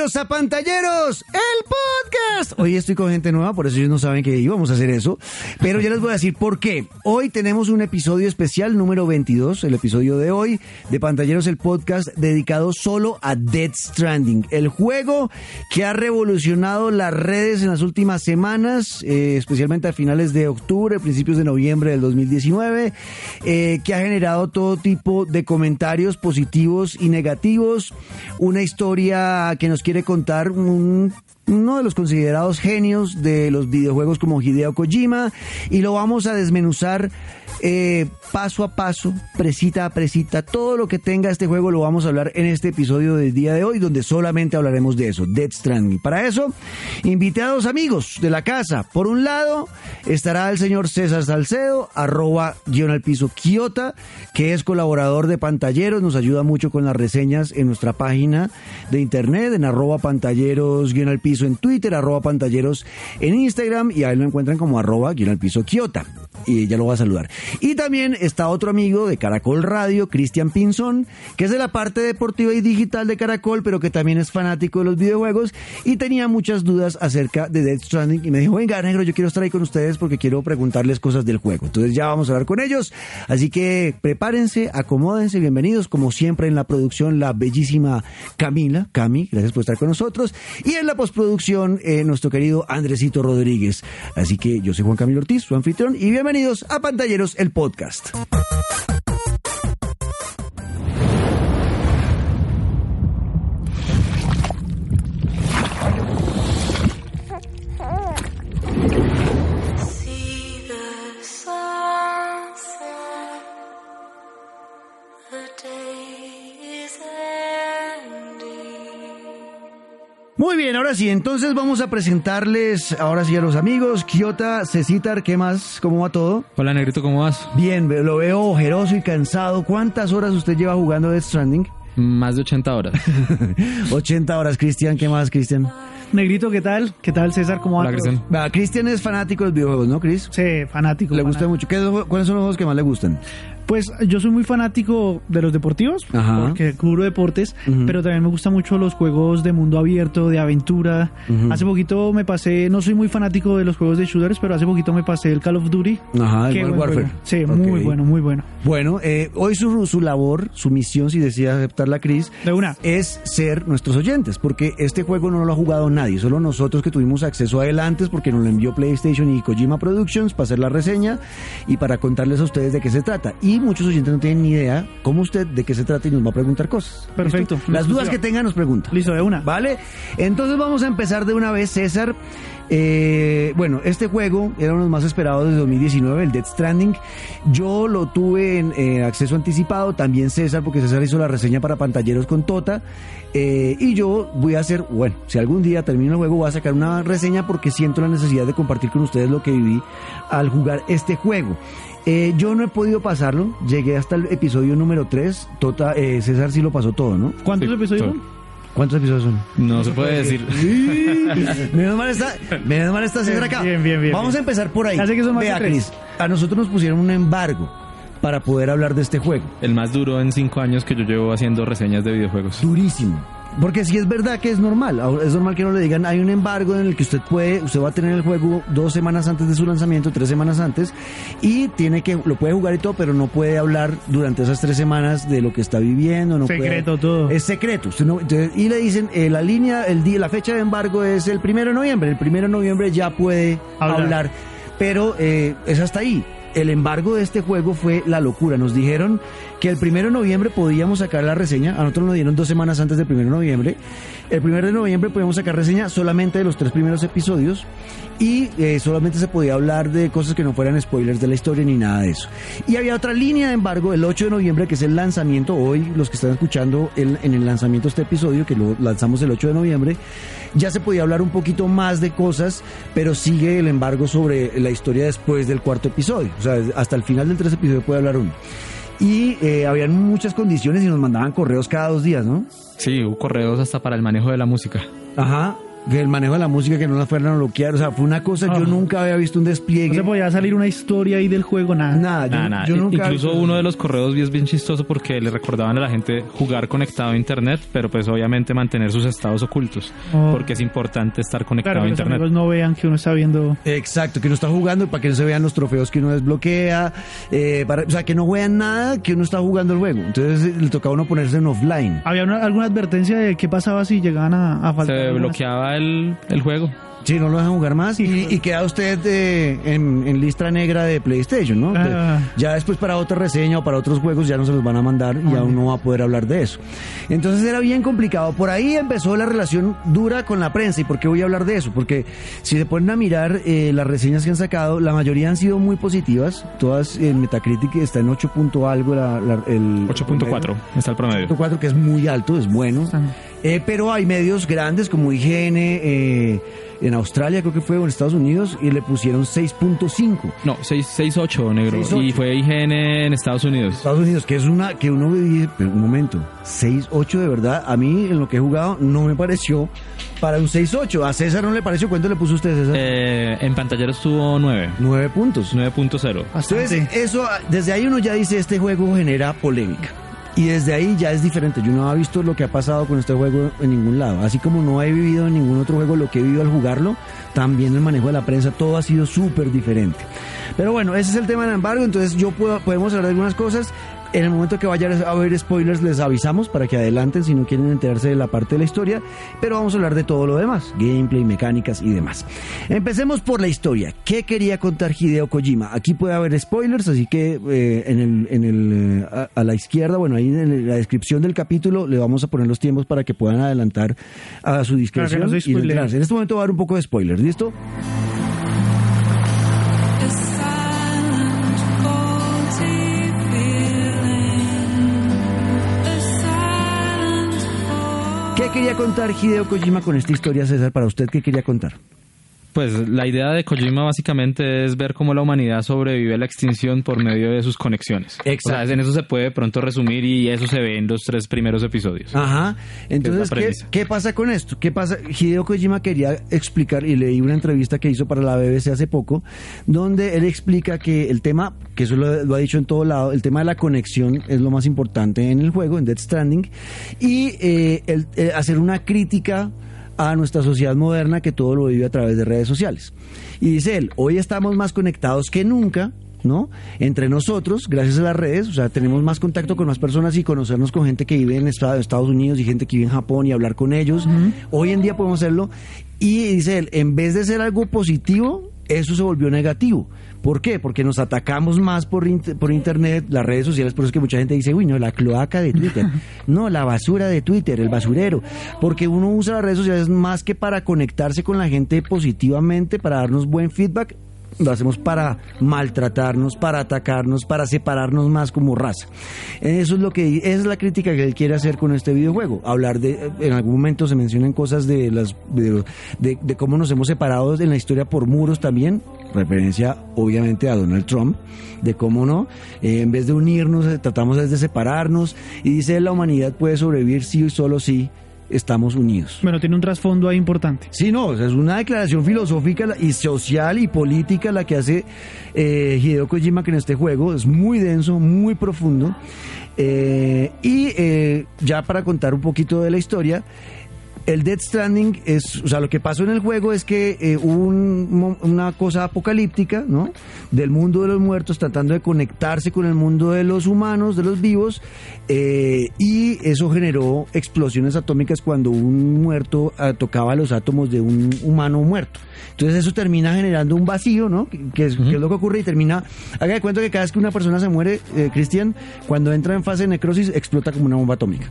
a Pantalleros, el Hoy estoy con gente nueva, por eso ellos no saben que íbamos a hacer eso, pero ya les voy a decir por qué. Hoy tenemos un episodio especial número 22, el episodio de hoy de Pantalleros, el podcast dedicado solo a Dead Stranding, el juego que ha revolucionado las redes en las últimas semanas, eh, especialmente a finales de octubre, principios de noviembre del 2019, eh, que ha generado todo tipo de comentarios positivos y negativos, una historia que nos quiere contar un uno de los considerados genios de los videojuegos como Hideo Kojima y lo vamos a desmenuzar eh, paso a paso, presita a presita, todo lo que tenga este juego lo vamos a hablar en este episodio del día de hoy, donde solamente hablaremos de eso, Dead Stranding. Para eso, invité a dos amigos de la casa. Por un lado, estará el señor César Salcedo, arroba guion al piso Kiota, que es colaborador de Pantalleros, nos ayuda mucho con las reseñas en nuestra página de internet, en arroba pantalleros guion al piso en Twitter, arroba pantalleros en Instagram, y ahí lo encuentran como arroba guion al piso. Y ya lo va a saludar. Y también está otro amigo de Caracol Radio, Cristian Pinzón, que es de la parte deportiva y digital de Caracol, pero que también es fanático de los videojuegos y tenía muchas dudas acerca de Dead Stranding y me dijo, venga, negro, yo quiero estar ahí con ustedes porque quiero preguntarles cosas del juego. Entonces ya vamos a hablar con ellos. Así que prepárense, acomódense, bienvenidos, como siempre en la producción, la bellísima Camila, Cami, gracias por estar con nosotros. Y en la postproducción, eh, nuestro querido Andresito Rodríguez. Así que yo soy Juan Camilo Ortiz, su anfitrión, y bienvenidos a Pantalleros el podcast. Bien, ahora sí, entonces vamos a presentarles ahora sí a los amigos. Kiota, Cecitar, ¿qué más? ¿Cómo va todo? Hola Negrito, ¿cómo vas? Bien, lo veo ojeroso y cansado. ¿Cuántas horas usted lleva jugando Death Stranding? Más de 80 horas. 80 horas, Cristian. ¿Qué más, Cristian? Negrito, ¿qué tal? ¿Qué tal, César? ¿Cómo va? Cristian. Cristian es fanático de los videojuegos, ¿no, Chris? Sí, fanático. Le gusta mucho. ¿Qué es lo- ¿Cuáles son los juegos que más le gustan? Pues yo soy muy fanático de los deportivos, Ajá. porque cubro deportes, pero también me gustan mucho los juegos de mundo abierto, de aventura. Hace poquito me pasé, no soy muy fanático de los juegos de shooters, pero hace poquito me pasé el Call of Duty. Ajá, el buen Warfare. juego. Sí, muy bueno, muy bueno. Bueno, eh, hoy su, su labor, su misión, si decide aceptarla, Chris, De una. es ser nuestros oyentes, porque este juego no lo ha jugado nadie, solo nosotros que tuvimos acceso a él antes, porque nos lo envió PlayStation y Kojima Productions para hacer la reseña y para contarles a ustedes de qué se trata. Y muchos oyentes no tienen ni idea cómo usted de qué se trata y nos va a preguntar cosas. Perfecto. ¿Listo? Las dudas que tengan nos preguntan. Listo, de una. ¿Vale? Entonces vamos a empezar de una vez, César. Eh, bueno, este juego era uno de los más esperados de 2019, el Dead Stranding. Yo lo tuve en eh, acceso anticipado, también César, porque César hizo la reseña para pantalleros con Tota. Eh, y yo voy a hacer, bueno, si algún día termino el juego, voy a sacar una reseña porque siento la necesidad de compartir con ustedes lo que viví al jugar este juego. Eh, yo no he podido pasarlo, llegué hasta el episodio número 3. Tota, eh, César sí lo pasó todo, ¿no? ¿Cuántos Sí, episodios son? ¿Cuántos episodios son? No se puede decir. menos mal está, menos mal está César acá. Bien, bien, bien, Vamos bien. a empezar por ahí. Ya sé que son más Vea, a nosotros nos pusieron un embargo para poder hablar de este juego. El más duro en 5 años que yo llevo haciendo reseñas de videojuegos. Durísimo. Porque si es verdad que es normal, es normal que no le digan, hay un embargo en el que usted puede, usted va a tener el juego dos semanas antes de su lanzamiento, tres semanas antes, y tiene que, lo puede jugar y todo, pero no puede hablar durante esas tres semanas de lo que está viviendo, no puede- Secreto todo. Es secreto. usted no- entonces, y le dicen, eh, la línea, el día, la fecha de embargo es el primero de noviembre. El primero de noviembre ya puede hablar, Hablar. pero eh, es hasta ahí. El embargo de este juego fue la locura. Nos dijeron que el primero de noviembre podíamos sacar la reseña. A nosotros nos dieron dos semanas antes del primero de noviembre. El primero de noviembre podíamos sacar reseña solamente de los tres primeros episodios y eh, solamente se podía hablar de cosas que no fueran spoilers de la historia ni nada de eso. Y había otra línea de embargo el 8 de noviembre que es el lanzamiento. Hoy los que están escuchando el- en el lanzamiento de este episodio que lo lanzamos el 8 de noviembre ya se podía hablar un poquito más de cosas, pero sigue el embargo sobre la historia después del cuarto episodio. O sea, hasta el final del tercer episodio puede hablar uno. Y eh, habían muchas condiciones y nos mandaban correos cada dos días, ¿no? Sí, hubo correos hasta para el manejo de la música. Ajá. Que el manejo de la música que no la fueran a bloquear, o sea, fue una cosa, yo Ah. nunca había visto un No despliegue. se podía salir una historia ahí del juego, nada. Nada, yo, Nada, nada. yo nunca Incluso uno de los correos es bien chistoso porque le recordaban a la gente jugar conectado a internet, pero pues obviamente mantener sus estados ocultos, Oh. porque es importante estar conectado Claro, a que los internet. no vean que uno está viendo. Exacto, que uno está jugando para que no se vean los trofeos que uno desbloquea, eh, para, o sea, que no vean nada que uno está jugando el juego. Entonces le tocaba a uno ponerse en offline. ¿Había una- alguna advertencia de qué pasaba si llegaban a, a faltar? Se algunas- el, el juego. Sí, no lo dejan jugar más y, y queda usted eh, en, en lista negra de PlayStation, ¿no? Ah. Ya después para otra reseña o para otros juegos ya no se los van a mandar y ya uno va a poder hablar de eso. Entonces era bien complicado. Por ahí empezó la relación dura con la prensa. ¿Y por qué voy a hablar de eso? Porque si se ponen a mirar eh, las reseñas que han sacado, la mayoría han sido muy positivas. Todas en Metacritic está en 8 punto algo. La, la- el 8.4 está el promedio. 8.4 que es muy alto, es bueno. Están- Eh, pero hay medios grandes como IGN eh, en Australia, creo que fue, o en Estados Unidos, y le pusieron 6.5. No, 6 6.8, negro. 6.8. Y fue IGN en Estados Unidos. Estados Unidos, que es una que uno dice, pero un momento, 6.8 de verdad, a mí en lo que he jugado no me pareció para un 6.8. A César no le pareció, ¿cuánto le puso usted, César? Eh, en pantallero estuvo 9. 9 puntos. 9.0. Entonces, eso, desde ahí uno ya dice, este juego genera polémica. Y desde ahí ya es diferente. Yo no he visto lo que ha pasado con este juego en ningún lado. Así como no he vivido en ningún otro juego lo que he vivido al jugarlo, también el manejo de la prensa, todo ha sido súper diferente. Pero bueno, ese es el tema del embargo. Entonces yo puedo, podemos hablar de algunas cosas. En el momento que vaya a haber spoilers les avisamos para que adelanten si no quieren enterarse de la parte de la historia, pero vamos a hablar de todo lo demás, gameplay, mecánicas y demás. Empecemos por la historia. ¿Qué quería contar Hideo Kojima? Aquí puede haber spoilers, así que eh, en el, en el, eh, a, a la izquierda, bueno, ahí en la descripción del capítulo le vamos a poner los tiempos para que puedan adelantar a su discreción. Claro, no y no en este momento va a haber un poco de spoilers, ¿listo? Quería contar Hideo Kojima con esta historia, César? Para usted, ¿qué quería contar? Pues la idea de Kojima básicamente es ver cómo la humanidad sobrevive a la extinción por medio de sus conexiones. Exacto. O sea, en eso se puede de pronto resumir y eso se ve en los tres primeros episodios. Ajá. Entonces, ¿qué, qué pasa con esto? ¿Qué pasa? Hideo Kojima quería explicar, y leí una entrevista que hizo para la BBC hace poco, donde él explica que el tema, que eso lo, lo ha dicho en todo lado, el tema de la conexión es lo más importante en el juego, en Death Stranding, y eh, el- eh, hacer una crítica a nuestra sociedad moderna que todo lo vive a través de redes sociales. Y dice él, hoy estamos más conectados que nunca, ¿no? Entre nosotros, gracias a las redes, o sea, tenemos más contacto con más personas y conocernos con gente que vive en Esta- Estados Unidos y gente que vive en Japón y hablar con ellos. Hoy en día podemos hacerlo. Y dice él, en vez de ser algo positivo, eso se volvió negativo. ¿Por qué? Porque nos atacamos más por, por internet, las redes sociales, por eso es que mucha gente dice, uy, no, la cloaca de Twitter. No, la basura de Twitter, el basurero. Porque uno usa las redes sociales más que para conectarse con la gente positivamente, para darnos buen feedback, lo hacemos para maltratarnos, para atacarnos, para separarnos más como raza. Eso es lo que esa es la crítica que él quiere hacer con este videojuego. Hablar de en algún momento se mencionan cosas de las de, de- de cómo nos hemos separado en la historia por muros también, referencia obviamente a Donald Trump, de cómo no, Eh, en vez de unirnos eh, tratamos de separarnos y dice la humanidad puede sobrevivir sí y solo si estamos unidos. Bueno, tiene un trasfondo ahí importante. Sí, no, es una declaración filosófica y social y política la que hace eh, Hideo Kojima que en este juego es muy denso, muy profundo. Eh, y eh, ya para contar un poquito de la historia, el Dead Stranding es, o sea, lo que pasó en el juego es que eh, hubo una cosa apocalíptica, ¿no? Del mundo de los muertos tratando de conectarse con el mundo de los humanos, de los vivos, eh, y eso generó explosiones atómicas cuando un muerto ah, tocaba los átomos de un humano muerto. Entonces eso termina generando un vacío, ¿no? Que es lo que ocurre y termina, haga de cuenta que cada vez que una persona se muere, eh, Cristian, cuando entra en fase de necrosis, explota como una bomba atómica.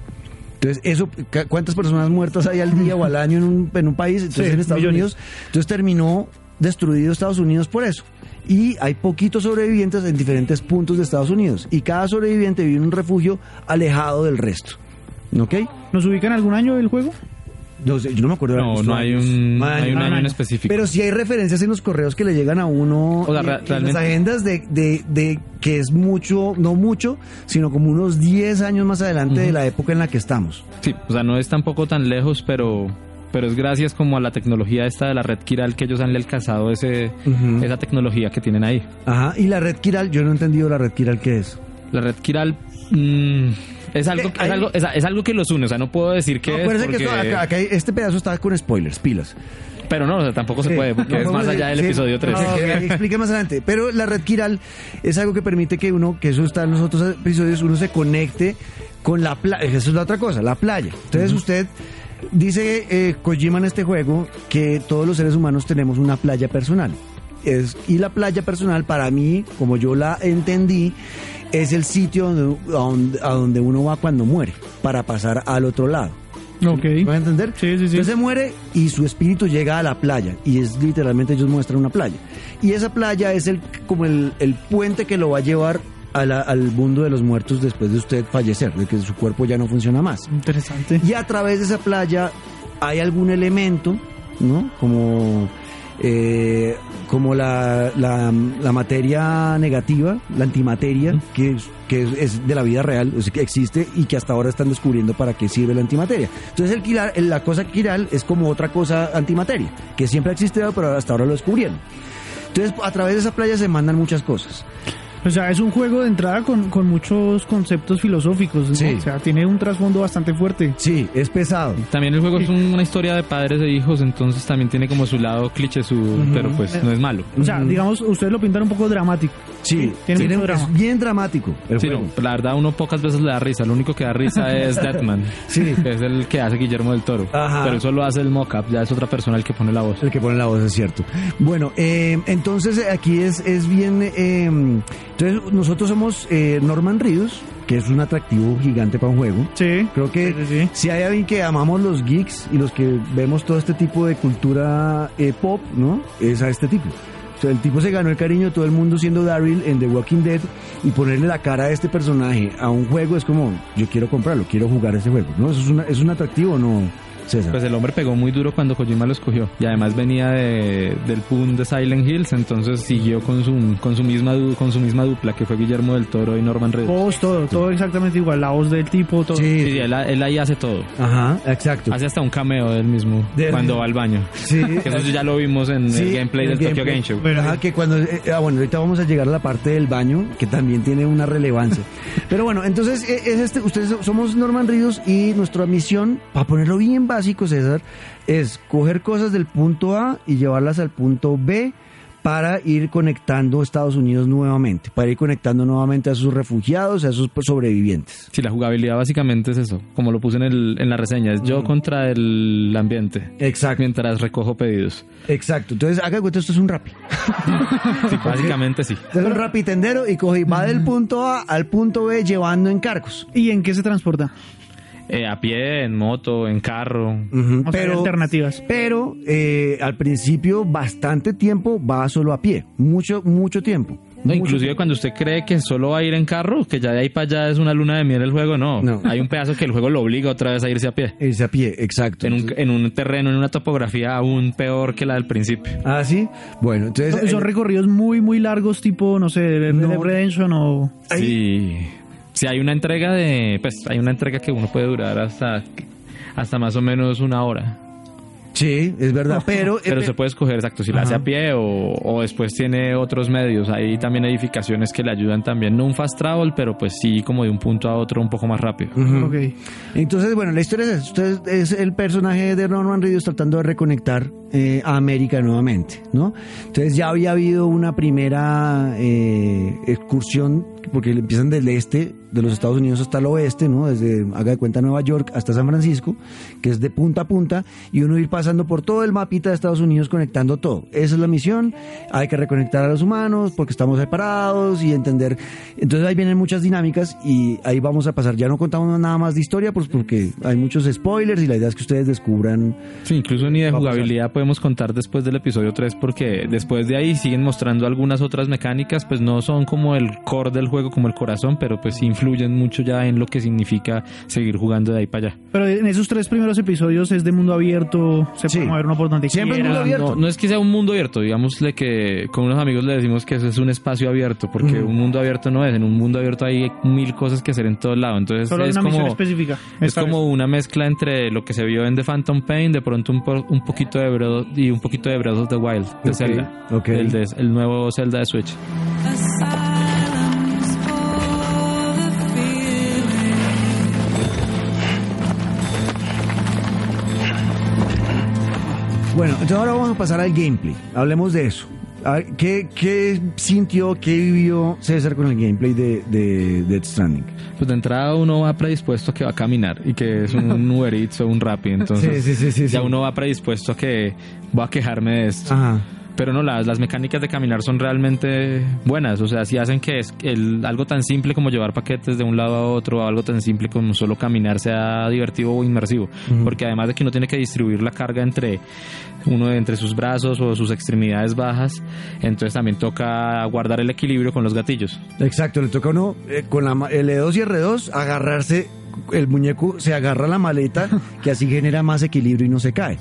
Entonces, eso, ¿cuántas personas muertas hay al día o al año en un, en un país? Entonces, Sí, en Estados millones. Unidos. Entonces, terminó destruido Estados Unidos por eso. Y hay poquitos sobrevivientes en diferentes puntos de Estados Unidos. Y cada sobreviviente vive en un refugio alejado del resto. ¿Ok? ¿Nos ubican algún año del juego? No sé, yo no me acuerdo. de No, no hay un, no Ay, hay un no, año en específico. Pero sí hay referencias en los correos que le llegan a uno O sea, en las agendas de, de, de que es mucho, no mucho, sino como unos 10 años más adelante de la época en la que estamos. Sí, o sea, no es tampoco tan lejos, pero pero es gracias como a la tecnología esta de la red Kiral que ellos han alcanzado ese, esa tecnología que tienen ahí. Ajá, y la red Kiral, yo no he entendido la red Kiral qué es. La red Kiral mm, es, algo, Eh, es, algo, es, es algo que los une, o sea, no puedo decir que No, es acuérdense que porque- esto- acá- acá este pedazo está con spoilers, pilas. Pero no, o sea, tampoco se Sí. puede, porque No, es más allá del sí. episodio 3. No, que explique más adelante. Pero la red Kiral es algo que permite que uno, que eso está en los otros episodios, uno se conecte con la playa. Eso es la otra cosa, la playa. Entonces usted dice eh, Kojima en este juego que todos los seres humanos tenemos una playa personal. Es, y la playa personal para mí, como yo la entendí, es el sitio donde, a donde, a donde uno va cuando muere, para pasar al otro lado. Ok. ¿Me a entender? Sí, sí, sí. Entonces se muere y su espíritu llega a la playa y es literalmente ellos muestran una playa. Y esa playa es el como el, el puente que lo va a llevar a la- al mundo de los muertos después de usted fallecer, de que su cuerpo ya no funciona más. Interesante. Y a través de esa playa hay algún elemento, ¿no? Como, eh, como la, la, la materia negativa, la antimateria, que, es, que es, es de la vida real, sea, que existe y que hasta ahora están descubriendo para qué sirve la antimateria. Entonces el quiral, la cosa quiral es como otra cosa antimateria, que siempre ha existido, pero hasta ahora lo descubrieron. Entonces a través de esa playa se mandan muchas cosas. O sea, es un juego de entrada con, con muchos conceptos filosóficos. ¿no? Sí. O sea, tiene un trasfondo bastante fuerte. Sí, es pesado. También el juego es un- una historia de padres e hijos, entonces también tiene como su lado cliché, su, pero pues no es malo. O sea, digamos, ustedes lo pintan un poco dramático. Sí, tiene tiene- mucho es bien dramático el Sí, juego. no, la verdad uno pocas veces le da risa, lo único que da risa es Deadman, Sí. que es el que hace Guillermo del Toro, Ajá. pero eso lo hace el mock-up, ya es otra persona el que pone la voz. El que pone la voz es cierto. Bueno, eh, entonces aquí es, es bien. eh, entonces, nosotros somos eh, Norman Reedus, que es un atractivo gigante para un juego. Sí. Creo que Sí, sí, sí. si hay alguien que amamos los geeks y los que vemos todo este tipo de cultura eh, pop, ¿no? Es a este tipo. O sea, el tipo se ganó el cariño de todo el mundo siendo Daryl en The Walking Dead y ponerle la cara a este personaje a un juego es como, yo quiero comprarlo, quiero jugar ese juego, ¿no? ¿Eso es, una- es un atractivo no, César? Pues el hombre pegó muy duro cuando Kojima lo escogió y además venía de, del boom de Silent Hills, entonces siguió con su, con su misma du- con su misma dupla que fue Guillermo del Toro y Norman Reedus. Voz, todo, todo exactamente igual. La voz del tipo, todo. Sí. Sí, él, él ahí hace todo. Ajá, exacto. Hace hasta un cameo del mismo Del- cuando va al baño. Sí. Que eso ya lo vimos en Sí, el gameplay el del Tokyo gameplay. Game Show. Pero- Ajá, que cuando, eh, ah, bueno, ahorita vamos a llegar a la parte del baño, que también tiene una relevancia. Pero bueno, entonces, eh, es este, ustedes somos Norman Ríos y nuestra misión, para ponerlo bien básico, César, es coger cosas del punto A y llevarlas al punto B para ir conectando Estados Unidos nuevamente, para ir conectando nuevamente a sus refugiados, a sus sobrevivientes. Sí, la jugabilidad básicamente es eso, como lo puse en, el, en la reseña, es yo contra el ambiente. Exacto. Mientras recojo pedidos. Exacto. Entonces, haga cuenta, esto es un rap. Sí, básicamente sí. Es un rapitendero y coge, va del punto A al punto B llevando encargos. ¿Y en qué se transporta? Eh, a pie, en moto, en carro. Ujú, O sea, hay alternativas. Pero eh, al principio bastante tiempo va solo a pie, mucho mucho tiempo. No, inclusive cuando usted cree que solo va a ir en carro, que ya de ahí para allá es una luna de miel el juego, no. No. Hay un pedazo que el juego lo obliga otra vez a irse a pie. Irse a pie, exacto. En un, en un terreno, en una topografía aún peor que la del principio. Ah, sí. Bueno, entonces. Son, son recorridos muy, muy largos, tipo, no sé, de No. Red Dead Redemption o... Sí. Sí, hay una entrega de. Pues hay una entrega que uno puede durar hasta. Hasta más o menos una hora. sí, es verdad. Pero. eh, Pero se puede escoger exacto si la hace a pie o, o después tiene otros medios. Hay también edificaciones que le ayudan también. No un fast travel, pero pues sí como de un punto a otro un poco más rápido. Entonces, bueno, la historia es esa. Usted es el personaje de Norman Reedus tratando de reconectar eh, a América nuevamente, ¿no? Entonces ya había habido una primera eh, excursión, porque empiezan del este de los Estados Unidos hasta el oeste, ¿no? Desde, haga de cuenta, Nueva York hasta San Francisco, que es de punta a punta, y uno ir pasando por todo el mapita de Estados Unidos conectando todo. Esa es la misión. Hay que reconectar a los humanos porque estamos separados y entender. Entonces ahí vienen muchas dinámicas y ahí vamos a pasar. Ya no contamos nada más de historia, pues porque hay muchos spoilers y la idea es que ustedes descubran. Sí, incluso ni de jugabilidad, podemos contar después del episodio 3 porque después de ahí siguen mostrando algunas otras mecánicas, pues no son como el core del juego, como el corazón, pero pues influyen mucho ya en lo que significa seguir jugando de ahí para allá. Pero en esos tres primeros episodios es de mundo abierto, se Sí. puede mover uno por donde Siempre es quiera. mundo abierto. No, no es que sea un mundo abierto, digámosle que con unos amigos le decimos que eso es un espacio abierto, porque un mundo abierto no es, en un mundo abierto hay mil cosas que hacer en todo lado, entonces Solo es una misión como... específica. Es como vez. una mezcla entre lo que se vio en The Phantom Pain, de pronto un, un poquito de Breath y un poquito de Breath of the Wild de Ok, Zelda, ok. El, de- el nuevo Zelda de Switch. Bueno, entonces ahora vamos a pasar al gameplay. Hablemos de eso. A ver, ¿qué, qué sintió, qué vivió César con el gameplay de, de Death Stranding? Pues de entrada uno va predispuesto a que va a caminar y que es un Uber Eats o un Rappi, entonces Sí, sí, sí, ya uno va predispuesto a que voy a quejarme de esto. Ajá. Pero no, las, las mecánicas de caminar son realmente buenas. O sea, si hacen que es el, algo tan simple como llevar paquetes de un lado a otro, o algo tan simple como solo caminar sea divertido o inmersivo. Porque además de que uno tiene que distribuir la carga entre uno entre sus brazos o sus extremidades bajas, entonces también toca guardar el equilibrio con los gatillos. Exacto, le toca a uno eh, con la, ma- L2 y R2 agarrarse, el muñeco se agarra a la maleta, que así genera más equilibrio y no se cae.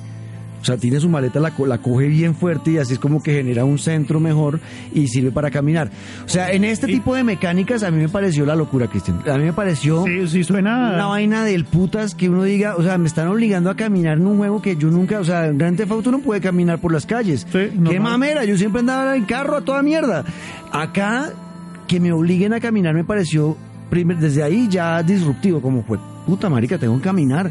O sea, tiene su maleta, la, la coge bien fuerte y así es como que genera un centro mejor y sirve para caminar. O sea, en este tipo de mecánicas a mí me pareció la locura, Cristian. A mí me pareció Sí, sí, suena. una vaina del putas que uno diga, o sea, me están obligando a caminar en un juego que yo nunca, o sea, en Grand Theft Auto no puede caminar por las calles. Sí, Qué mamera, yo siempre andaba en carro a toda mierda. Acá, que me obliguen a caminar me pareció, primer- desde ahí ya disruptivo, como fue, puta marica, tengo que caminar.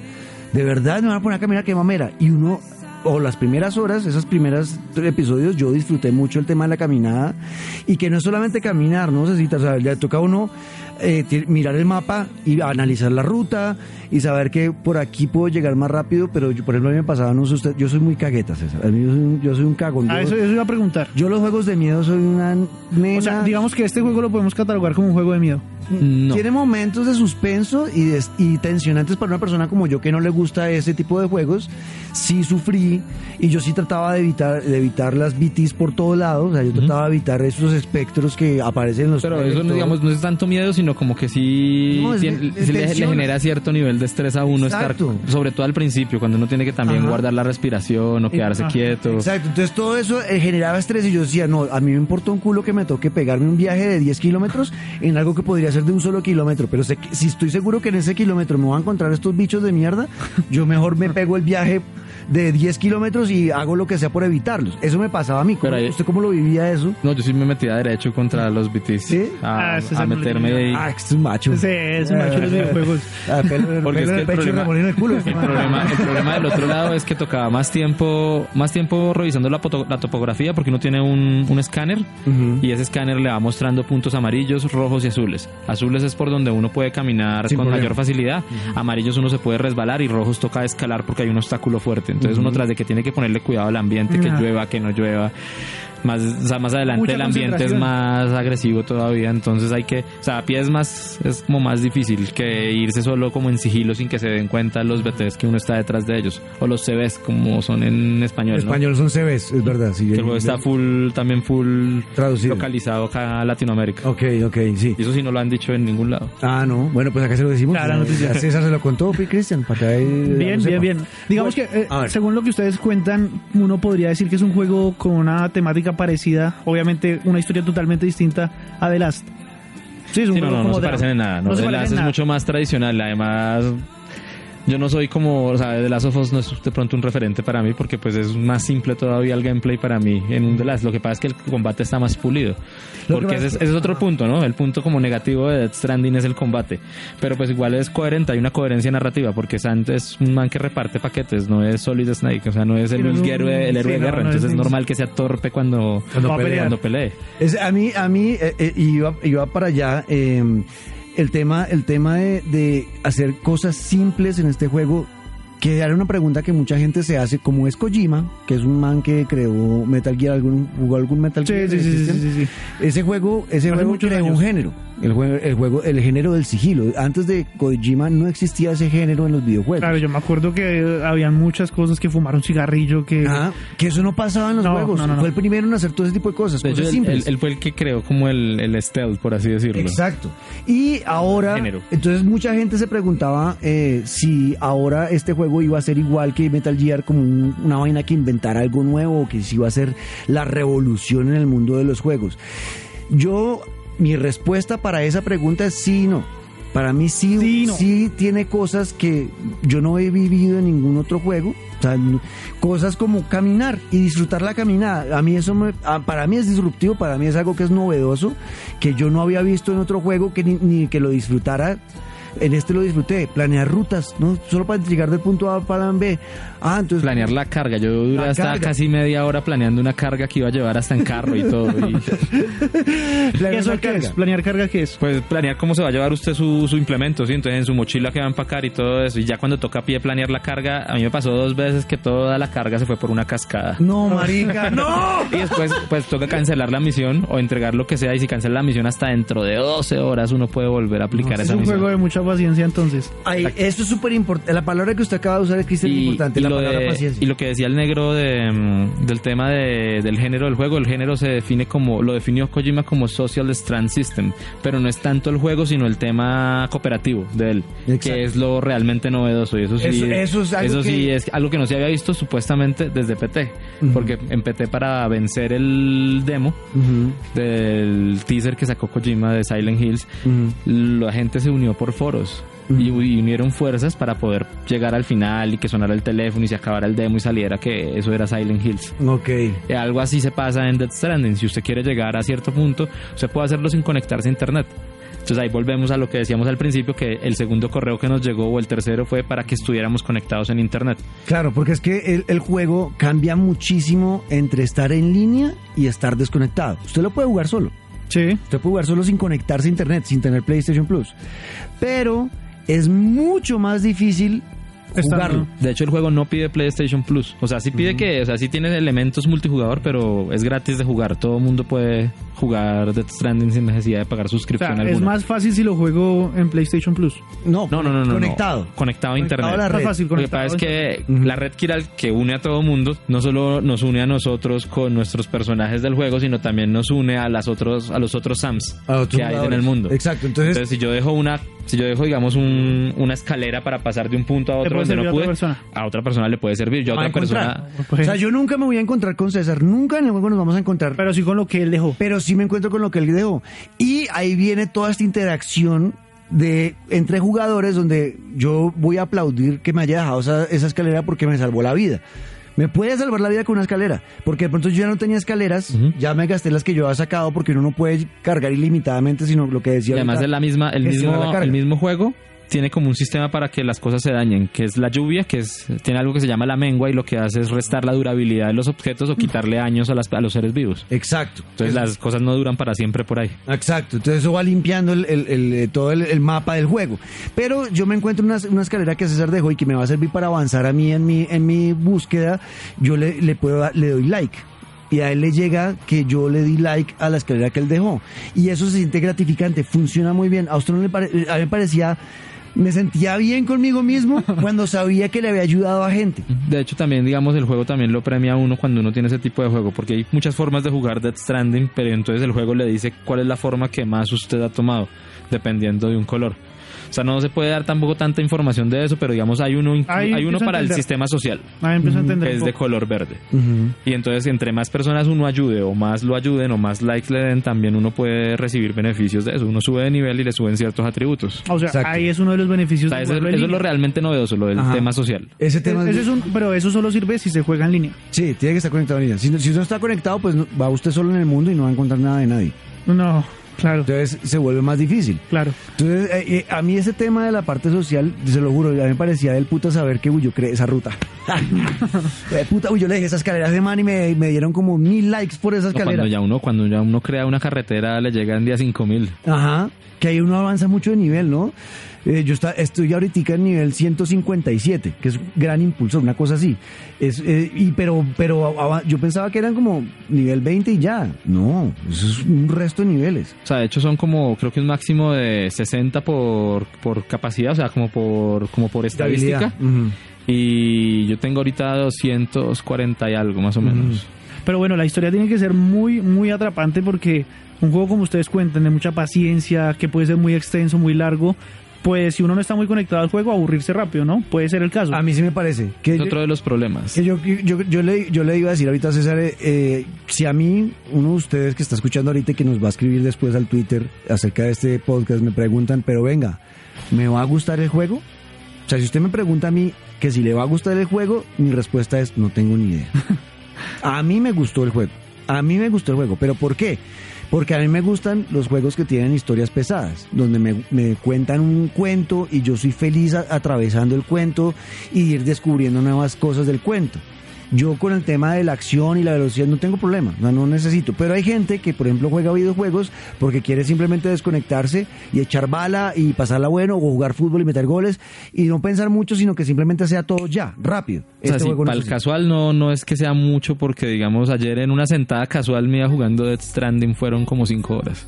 De verdad me van a poner a caminar, qué mamera. Y uno, o las primeras horas, esos primeros episodios, yo disfruté mucho el tema de la caminada. Y que no es solamente caminar, no necesita, o sea, le toca a uno eh, mirar el mapa y analizar la ruta y saber que por aquí puedo llegar más rápido, pero yo, por ejemplo, a mí me pasaba, no sé usted, yo soy muy cagueta, César. A mí yo soy un, yo soy un cagón. Ah, Yo- eso, eso iba a preguntar. yo los juegos de miedo soy una nena. O sea, digamos que este juego lo podemos catalogar como un juego de miedo. No. Tiene momentos de suspenso y, de- y tensionantes para una persona como yo que no le gusta ese tipo de juegos. Sí sufrí y yo sí trataba de evitar, de evitar las BTs por todos lados. O sea, yo trataba de evitar esos espectros que aparecen en los Pero eso, no, digamos, no es tanto miedo, sino como que sí No, tiene- de- le, genera cierto nivel de estrés a uno Exacto. estar, sobre todo al principio, cuando uno tiene que también Ajá. guardar la respiración o quedarse quieto. Exacto, entonces todo eso eh, generaba estrés y yo decía, no, a mí me importa un culo que me toque pegarme un viaje de 10 kilómetros en algo que podría ser de un solo kilómetro, pero sé que- si estoy seguro que en ese kilómetro me voy a encontrar estos bichos de mierda, yo mejor me pego el viaje de 10 kilómetros y hago lo que sea por evitarlos. Eso me pasaba a mí. ¿Cómo- ahí- ¿Usted cómo lo vivía eso? No, yo sí me metía derecho contra los BTs. ¿Sí? A, Ah, a meterme ahí. Ah, es un macho. Sí, es un macho los videojuegos. Ah, Porque es que el el pecho y problema- remolino en el culo. El problema, el problema del otro lado es que tocaba más tiempo, más tiempo revisando la, poto- la topografía porque uno tiene un, un escáner y ese escáner le va mostrando puntos amarillos, rojos y azules. Azules es por donde uno puede caminar Sin con problema. mayor facilidad. Amarillos uno se puede resbalar y rojos toca escalar porque hay un obstáculo fuerte. Entonces uno tras de que tiene que ponerle cuidado al ambiente, que llueva, que no llueva. Más, o sea, más adelante Mucha el ambiente es más agresivo todavía, entonces hay que, o sea, a pie es más, es como más difícil que irse solo como en sigilo sin que se den cuenta los BTs que uno está detrás de ellos, o los CBs como son en español, En ¿no? español son CVs, es verdad. Sí, Que el juego está full, también full traducido. localizado acá a Latinoamérica. Ok, ok, sí. Y eso sí no lo han dicho en ningún lado. Ah, no. Bueno, pues acá se lo decimos. Clara Ya- noticia. César se lo contó, Cristian, para que ahí Bien, bien, bien. Digamos Bueno, que, eh, según lo que ustedes cuentan, uno podría decir que es un juego con una temática parecida, obviamente una historia totalmente distinta a The Last. Sí, es un Sí, no, no, no se parecen en nada. No, no The Last es nada. mucho más tradicional. Además, yo no soy como, o sea, The Last of Us no es de pronto un referente para mí porque pues es más simple todavía el gameplay para mí en un The Last. Lo que pasa es que el combate está más pulido. Lo Porque ese es ese otro punto, ¿no? El punto como negativo de Death Stranding es el combate. Pero pues igual es coherente, hay una coherencia narrativa porque Sant es un man que reparte paquetes, no es Solid Snake, o sea, no es el, héroe, el héroe sí, de guerra. no entonces es normal que sea torpe cuando, Cuando cuando pelee. Es, a mí, a mí eh, eh, iba, iba para allá eh, el tema, el tema de, de hacer cosas simples en este juego que era una pregunta que mucha gente se hace, como es Kojima, que es un man que creó Metal Gear, algún, jugó algún Metal Sí, Gear. sí, sí, sí, System? sí, sí. Ese juego, ese juego creó un género, el juego, el juego, el género del sigilo. Antes de Kojima no existía ese género en los videojuegos. Claro, yo me acuerdo que eh, habían muchas cosas que fumar un cigarrillo, que... Ajá, que eso no pasaba en los No, juegos. no, no, no. Fue el primero en hacer todo ese tipo de cosas, De cosas simples. él- él fue el que creó como el, el stealth, por así decirlo. Exacto. Y ahora, Género. entonces mucha gente se preguntaba eh, si ahora este juego iba a ser igual que Metal Gear, como un- una vaina que inventara algo nuevo, o que si iba a ser la revolución en el mundo de los juegos. Yo, mi respuesta para esa pregunta es sí y no. Para mí sí, Sí no. sí tiene cosas que yo no he vivido en ningún otro juego. O sea, cosas como caminar y disfrutar la caminada. A mí eso me- ah, para mí es disruptivo, para mí es algo que es novedoso, que yo no había visto en otro juego, que ni, ni que lo disfrutara. En este lo disfruté, planear rutas, no solo para llegar del punto A para B. Ah, entonces Planear la carga. Yo duré hasta carga. casi media hora planeando una carga que iba a llevar hasta en carro y todo. Y, planear ¿Eso la qué carga. es? ¿Planear carga qué es? pues planear cómo se va a llevar usted su, su implemento, ¿sí? Entonces en su mochila que va a empacar y todo eso. Y ya cuando toca a pie planear la carga, a mí me pasó dos veces que toda la carga se fue por una cascada. No, marica, no. Y después, pues toca cancelar la misión o entregar lo que sea. Y si cancela la misión hasta dentro de 12 horas, uno puede volver a aplicar Es esa un misión. juego de mucha paciencia entonces. Ay, esto es súper importante. La palabra que usted acaba de usar es Cristian es importante, la lo palabra de- paciencia. y lo que decía el negro de, mm, del tema de- del género del juego, el género se define como, lo definió Kojima como Social Strand System, pero no es tanto el juego, sino el tema cooperativo de él, Exacto. que es lo realmente novedoso. Y eso sí, Eso- eso es algo eso sí que- es algo que no se había visto supuestamente desde PT, porque en PT para vencer el demo del teaser que sacó Kojima de Silent Hills, ujú. la gente se unió por foros y, y unieron fuerzas para poder llegar al final y que sonara el teléfono y se acabara el demo y saliera que eso era Silent Hills. Ok. Eh, Algo así se pasa en Death Stranding. Si usted quiere llegar a cierto punto, usted puede hacerlo sin conectarse a internet. Entonces ahí volvemos a lo que decíamos al principio, que el segundo correo que nos llegó o el tercero fue para que estuviéramos conectados en internet. Claro, porque es que el, el juego cambia muchísimo entre estar en línea y estar desconectado. Usted lo puede jugar solo. Sí. Usted puede jugar solo sin conectarse a internet, sin tener PlayStation Plus. Pero es mucho más difícil Está- jugarlo. De hecho, el juego no pide PlayStation Plus. O sea, sí pide que, o sea, sí tiene elementos multijugador, pero es gratis de jugar. Todo el mundo puede jugar Death Stranding sin necesidad de pagar O sea, suscripción es alguna. más fácil si lo juego en PlayStation Plus. No, No, no, no, no. no. Conectado. Conectado a Conectado internet. a la fácil Lo que pasa es que la red Kiral que une a todo mundo no solo nos une a nosotros con nuestros personajes del juego, sino también nos une a las otros a los otros Sams A que hay en el mundo. Exacto, entonces- Entonces, si yo dejo una si yo dejo digamos un- una escalera para pasar de un punto a otro donde a otra persona. a otra persona le puede servir. Yo a otra persona Pues, O sea, yo nunca me voy a encontrar con César, nunca en el juego nos vamos a encontrar. Pero sí con lo que él dejó. pero sí me encuentro con lo que él dejó. Y ahí viene toda esta interacción de entre jugadores donde yo voy a aplaudir que me haya dejado esa, esa escalera porque me salvó la vida. Me puede salvar la vida con una escalera, porque de pronto yo ya no tenía escaleras, ya me gasté las que yo había sacado porque uno no puede cargar ilimitadamente, sino lo que decía. y además ahorita, es la misma el la mismo el mismo juego tiene como un sistema para que las cosas se dañen, que es la lluvia, que es tiene algo que se llama la mengua y lo que hace es restar la durabilidad de los objetos o quitarle años a, las, a los seres vivos. Exacto. Entonces las cosas no duran para siempre por ahí. Exacto, entonces eso va limpiando el, el- el, eh, todo el, mapa del juego. Pero yo me encuentro una, una escalera que César dejó y que me va a servir para avanzar a mí en mi, en mi búsqueda. Yo le, le, puedo, le doy like. Y a él le llega que yo le di like a la escalera que él dejó. Y eso se siente gratificante, funciona muy bien. A usted no le pare- a mí me parecía, me sentía bien conmigo mismo cuando sabía que le había ayudado a gente. De hecho, también, digamos, el juego también lo premia a uno cuando uno tiene ese tipo de juego, porque hay muchas formas de jugar Death Stranding, pero entonces el juego le dice cuál es la forma que más usted ha tomado, dependiendo de un color. O sea, no se puede dar tampoco tanta información de eso, pero digamos, hay uno, Ahí hay uno para el sistema social, Ahí empiezo a entender. que es de color verde. Y entonces, entre más personas uno ayude, o más lo ayuden, o más likes le den, también uno puede recibir beneficios de eso. Uno sube de nivel y le suben ciertos atributos. O sea, Exacto. ahí es uno de los O beneficios sea, de eso, es lo realmente novedoso, lo del Ajá. tema social. Ese tema es- Ese es un, pero eso solo sirve si se juega en línea. Sí, tiene que estar conectado en línea. Si, no- si no está conectado, pues no- va usted solo en el mundo y no va a encontrar nada de nadie. No, claro, Entonces se vuelve más difícil. claro. Entonces, eh, eh, a mí ese tema de la parte social, se lo juro, a mí me parecía del puta saber que uy, yo creé esa ruta. Eh, puta, uy, yo le dejé esa escalera a ese man y me, me dieron como mil likes por esa No, escalera. Cuando ya uno, cuando ya uno crea una carretera, le llegan día 5000. Ajá, que ahí uno avanza mucho de nivel, ¿no? Eh, yo está, estoy ahorita en nivel 157, que es un gran impulsor, una cosa así. Es, eh, y pero pero yo pensaba que eran como nivel 20 y ya. No, eso es un resto de niveles. O sea, de hecho son como, creo que un máximo de 60 por, por capacidad, o sea, como por, como por estadística. Y yo tengo ahorita 240 y algo, más o menos. Pero bueno, la historia tiene que ser muy, muy atrapante porque un juego como ustedes cuentan, de mucha paciencia, que puede ser muy extenso, muy largo, pues si uno no está muy conectado al juego, aburrirse rápido, ¿no? Puede ser el caso. A mí sí me parece que Es otro de los problemas. Que yo, yo, yo, le, yo le iba a decir ahorita a César, eh, eh, si a mí, uno de ustedes que está escuchando ahorita y que nos va a escribir después al Twitter acerca de este podcast, me preguntan, pero venga, ¿me va a gustar el juego? O sea, si usted me pregunta a mí que si le va a gustar el juego, mi respuesta es no tengo ni idea. A mí me gustó el juego. A mí me gustó el juego. ¿Pero por qué? Porque a mí me gustan los juegos que tienen historias pesadas, donde me, me cuentan un cuento y yo soy feliz atravesando el cuento y ir descubriendo nuevas cosas del cuento. Yo con el tema de la acción y la velocidad no tengo problema, no, no necesito. Pero hay gente que, por ejemplo, juega videojuegos porque quiere simplemente desconectarse y echar bala y pasarla bueno o jugar fútbol y meter goles y no pensar mucho, sino que simplemente sea todo ya, rápido. O sea, Este sí, juego no para es el así. casual no, no es que sea mucho porque, digamos, ayer en una sentada casual mía jugando Death Stranding fueron como cinco horas.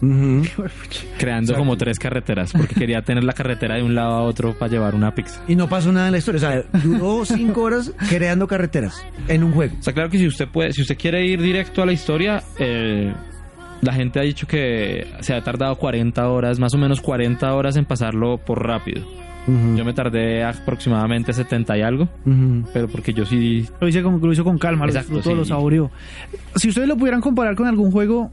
Creando como tres carreteras porque quería tener la carretera de un lado a otro para llevar una pizza. Y no pasó nada en la historia. O sea, duró cinco horas creando carreteras en un juego. O sea, claro que si usted puede, si usted quiere ir directo a la historia, eh, la gente ha dicho que se ha tardado 40 horas, más o menos 40 horas en pasarlo por rápido. Yo me tardé aproximadamente 70 y algo, pero porque yo sí Lo hice con, lo hizo con calma, lo Exacto, disfrutó, sí. lo saboreó. Si ustedes lo pudieran comparar con algún juego,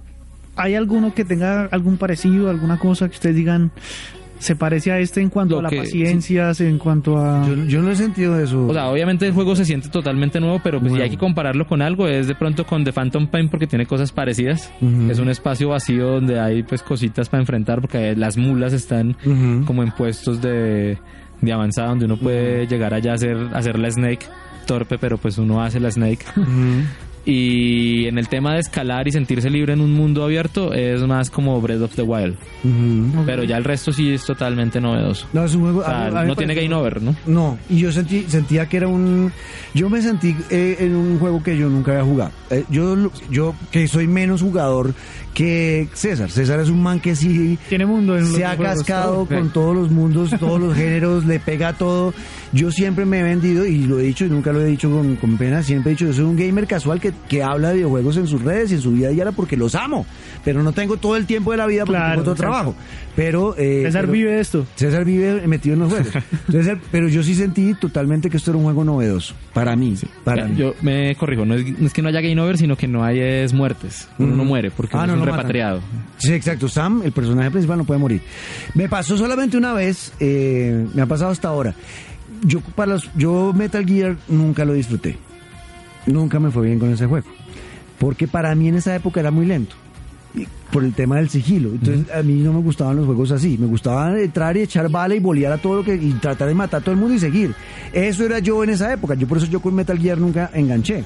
¿hay alguno que tenga algún parecido, alguna cosa que ustedes digan se parece a este en cuanto Lo a la paciencia, en cuanto a... Yo, yo no he sentido eso. O sea, obviamente el juego se siente totalmente nuevo, pero pues si Nuevo. hay que compararlo con algo es de pronto con The Phantom Pain porque tiene cosas parecidas. Es un espacio vacío donde hay pues cositas para enfrentar porque las mulas están como en puestos de, de avanzada donde uno puede llegar allá a hacer, a hacer la Snake torpe, pero pues uno hace la Snake. Y en el tema de escalar y sentirse libre en un mundo abierto es más como Breath of the Wild. Pero ya el resto sí es totalmente novedoso. No, es un juego. O sea, a mí- a mí no tiene game over, ¿no? No, y yo sentí, sentía que era un... Yo me sentí eh, en un juego que yo nunca había jugado. Eh, yo, yo que soy menos jugador que César. César es un man que sí Tiene mundo en se ha cascado con todos los mundos, todos los géneros, le pega a todo. Yo siempre me he vendido, y lo he dicho y nunca lo he dicho con, con pena, siempre he dicho, yo soy un gamer casual que, que habla de videojuegos en sus redes y en su vida diaria porque los amo. Pero no tengo todo el tiempo de la vida porque Claro, tengo otro trabajo. Pero... eh, César pero- vive esto. César vive metido en los juegos. Entonces, pero yo sí sentí totalmente que esto era un juego novedoso. Para mí, para Ya, mí. Yo me corrijo, no es, no es que no haya game over, sino que no hay es muertes. Uno no muere porque Ah, uno no, matan. repatriado. Sí, exacto. Sam, el personaje principal, no puede morir. Me pasó solamente una vez, eh, me ha pasado hasta ahora. Yo, para los, yo Metal Gear nunca lo disfruté. Nunca me fue bien con ese juego. Porque para mí en esa época era muy lento. Y Por el tema del sigilo. Entonces a mí no me gustaban los juegos así. Me gustaba entrar y echar bala y bolear a todo lo que. y tratar de matar a todo el mundo y seguir. Eso era yo en esa época. Yo por eso yo con Metal Gear nunca enganché.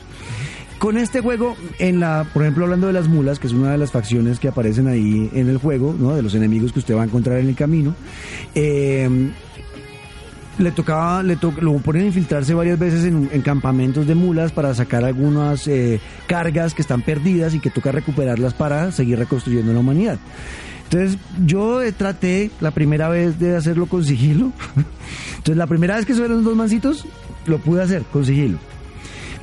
Con este juego, en la, por ejemplo, hablando de las mulas, que es una de las facciones que aparecen ahí en el juego, ¿no? De los enemigos que usted va a encontrar en el camino, eh, le tocaba, le to- lo ponen a infiltrarse varias veces en, en campamentos de mulas para sacar algunas eh, cargas que están perdidas y que toca recuperarlas para seguir reconstruyendo la humanidad. Entonces yo eh, traté la primera vez de hacerlo con sigilo. Entonces la primera vez que subieron dos mancitos, lo pude hacer con sigilo.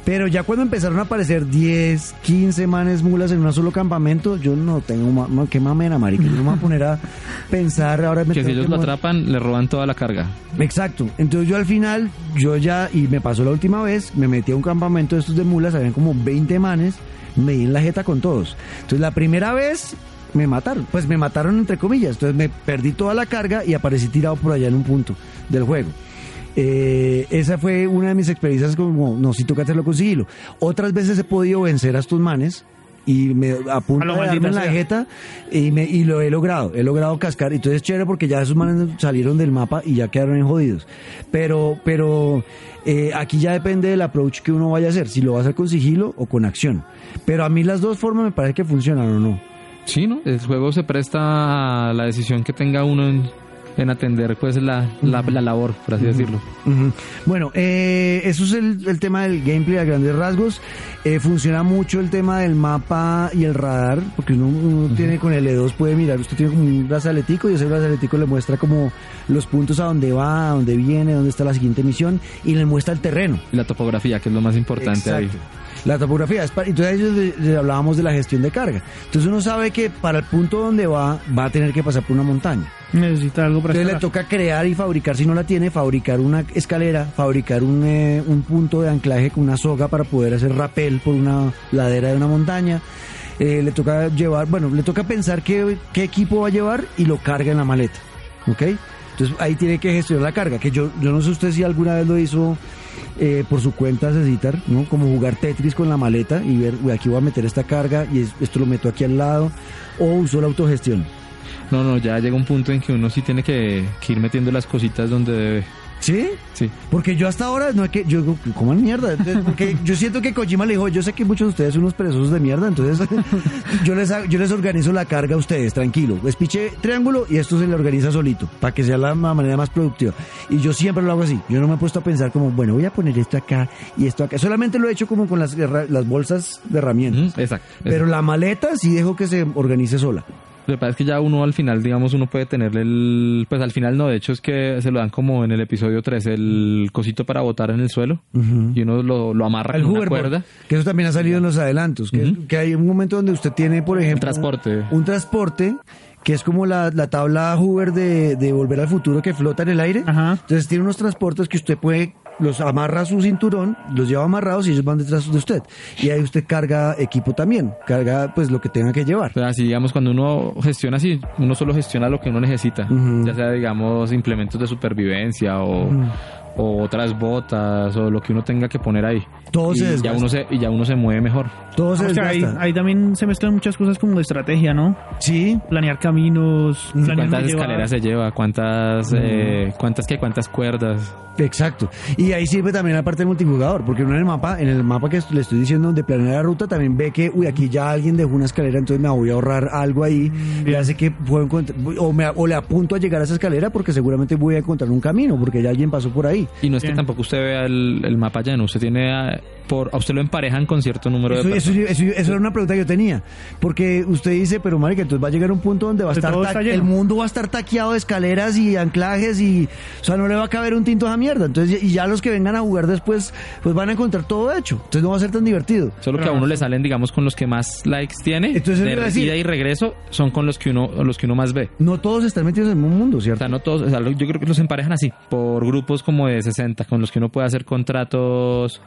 Pero ya cuando empezaron a aparecer 10, 15 manes mulas en un solo campamento, yo no tengo ma qué mamera, marica. Yo no me voy a poner a pensar ahora me Que si ellos que lo atrapan, le roban toda la carga. Exacto. Entonces yo al final, yo ya, y me pasó la última vez, me metí a un campamento de estos de mulas, habían como 20 manes, me di en la jeta con todos. Entonces la primera vez me mataron, pues me mataron entre comillas, entonces me perdí toda la carga y aparecí tirado por allá en un punto del juego. Eh, esa fue una de mis experiencias como, no, si toca hacerlo con sigilo. Otras veces he podido vencer a estos manes y me apunto A lo a darme maldita en la jeta y, me, y lo he logrado, he logrado cascar. Entonces es chévere porque ya esos manes salieron del mapa y ya quedaron en jodidos. Pero, pero eh, aquí ya depende del approach que uno vaya a hacer, si lo va a hacer con sigilo o con acción. Pero a mí las dos formas me parece que funcionan o no. Sí, ¿no? El juego se presta a la decisión que tenga uno en, en atender pues la, la, la labor, por así decirlo. Bueno, eh, eso es el, el tema del gameplay a grandes rasgos. Eh, funciona mucho el tema del mapa y el radar, porque uno, uno tiene con el E2 puede mirar, usted tiene como un brazaletico y ese brazaletico le muestra como los puntos a dónde va, a dónde viene, dónde está la siguiente misión y le muestra el terreno. Y la topografía, que es lo más importante ahí. La topografía, es para- entonces le hablábamos de la gestión de carga. Entonces uno sabe que para el punto donde va, va a tener que pasar por una montaña. Necesita algo para Entonces le toca crear y fabricar, si no la tiene, fabricar una escalera, fabricar un, eh, un punto de anclaje con una soga para poder hacer rapel por una ladera de una montaña. Eh, le toca llevar, bueno, le toca pensar qué, qué equipo va a llevar y lo carga en la maleta. ¿Ok? Entonces ahí tiene que gestionar la carga, que yo, yo no sé usted si alguna vez lo hizo eh, por su cuenta Cecitar, ¿no? Como jugar Tetris con la maleta y ver, uy, aquí voy a meter esta carga y es- esto lo meto aquí al lado, o usó la autogestión. No, no, ya llega un punto en que uno sí tiene que, que ir metiendo las cositas donde debe. ¿Sí? Sí. Porque yo hasta ahora, no es que yo digo, ¿cómo mierda? Entonces, Porque yo siento que Kojima le dijo, yo sé que muchos de ustedes son unos perezosos de mierda, entonces yo les, yo les organizo la carga a ustedes, tranquilo. Les piché triángulo y esto se le organiza solito, para que sea la ma- manera más productiva. Y yo siempre lo hago así. Yo no me he puesto a pensar como, bueno, voy a poner esto acá y esto acá. Solamente lo he hecho como con las, las bolsas de herramientas. Exacto. Pero la maleta sí dejo que se organice sola. Lo que pasa es que ya uno al final, digamos, uno puede tenerle el... Pues al final no, de hecho es que se lo dan como en el episodio 3, el cosito para botar en el suelo. Y uno lo, lo amarra El con una cuerda. que eso también ha salido en los adelantos, que, que hay un momento donde usted tiene, por ejemplo, transporte. un transporte que es como la, la tabla Hoover de, de Volver al Futuro que flota en el aire. Ajá. Entonces tiene unos transportes que usted puede, los amarra a su cinturón, los lleva amarrados y ellos van detrás de usted. Y ahí usted carga equipo también, carga pues lo que tenga que llevar. O sea, así, digamos, cuando uno gestiona así, uno solo gestiona lo que uno necesita. Ya sea, digamos, implementos de supervivencia o, o otras botas o lo que uno tenga que poner ahí. Todo y se ya uno se Y ya uno se mueve mejor. Todo se O sea, ahí, ahí también se mezclan muchas cosas como de estrategia, ¿no? Sí, Planear caminos, planear ¿Cuántas escaleras se lleva? ¿Cuántas, eh, cuántas, qué, cuántas cuerdas? Exacto. Y ahí sirve también la parte del multijugador, porque uno en el mapa, en el mapa que le estoy diciendo donde planea la ruta, también ve que, uy, aquí ya alguien dejó una escalera, entonces me voy a ahorrar algo ahí, y hace que puedo encontrar, o, me, o le apunto a llegar a esa escalera porque seguramente voy a encontrar un camino, porque ya alguien pasó por ahí. Y no es que tampoco usted vea el, el mapa lleno, usted tiene por, a usted lo emparejan con cierto número Eso, de eso, personas. eso- eso era una pregunta que yo tenía, porque usted dice, pero marica, entonces va a llegar un punto donde va a estar, ta- el mundo va a estar taqueado de escaleras y anclajes y, o sea, no le va a caber un tinto a esa mierda, entonces, y ya los que vengan a jugar después, pues van a encontrar todo hecho, entonces no va a ser tan divertido. Solo que a uno le salen, digamos, con los que más likes tiene. Entonces, de ida y regreso son con los que uno, los que uno más ve. No todos están metidos en el mismo mundo, O ¿cierto? sea, no todos, o sea, yo creo que los emparejan así, por grupos como de 60, con los que uno puede hacer contratos,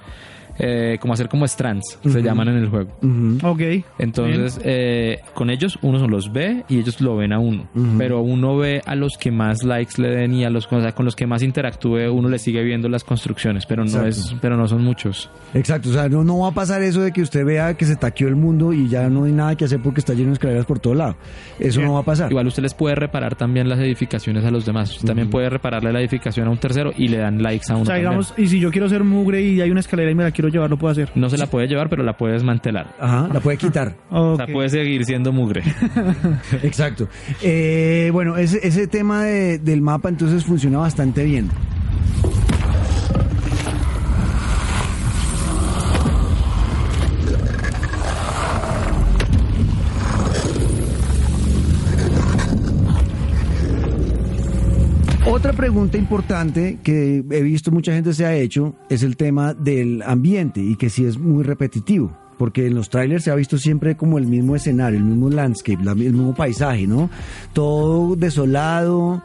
eh, como hacer como strands, se llaman en el juego. Ujú. Ok. Entonces, eh, con ellos uno se los ve y ellos lo ven a uno. Pero uno ve a los que más likes le den y a los o sea, con los que más interactúe, uno le sigue viendo las construcciones, pero no Exacto. es, pero no son muchos. Exacto, o sea, no, no va a pasar eso de que usted vea que se taqueó el mundo y ya no hay nada que hacer porque está lleno de escaleras por todo lado. Eso no va a pasar. Igual usted les puede reparar también las edificaciones a los demás. Usted también puede repararle la edificación a un tercero y le dan likes a uno. O sea, también. digamos, y si yo quiero ser mugre y hay una escalera y me la quiero llevar, lo puedo hacer. No se la puede llevar, pero la puede desmantelar. Ajá, la puede quitar. O Ok. sea, puede seguir siendo mugre. Exacto. Eh, bueno, ese, ese tema de- del mapa entonces funciona bastante bien. Otra pregunta importante que he visto mucha gente se ha hecho es el tema del ambiente y que si es muy repetitivo. Porque en los trailers se ha visto siempre como el mismo escenario, el mismo landscape, la- el mismo paisaje, ¿no? Todo desolado,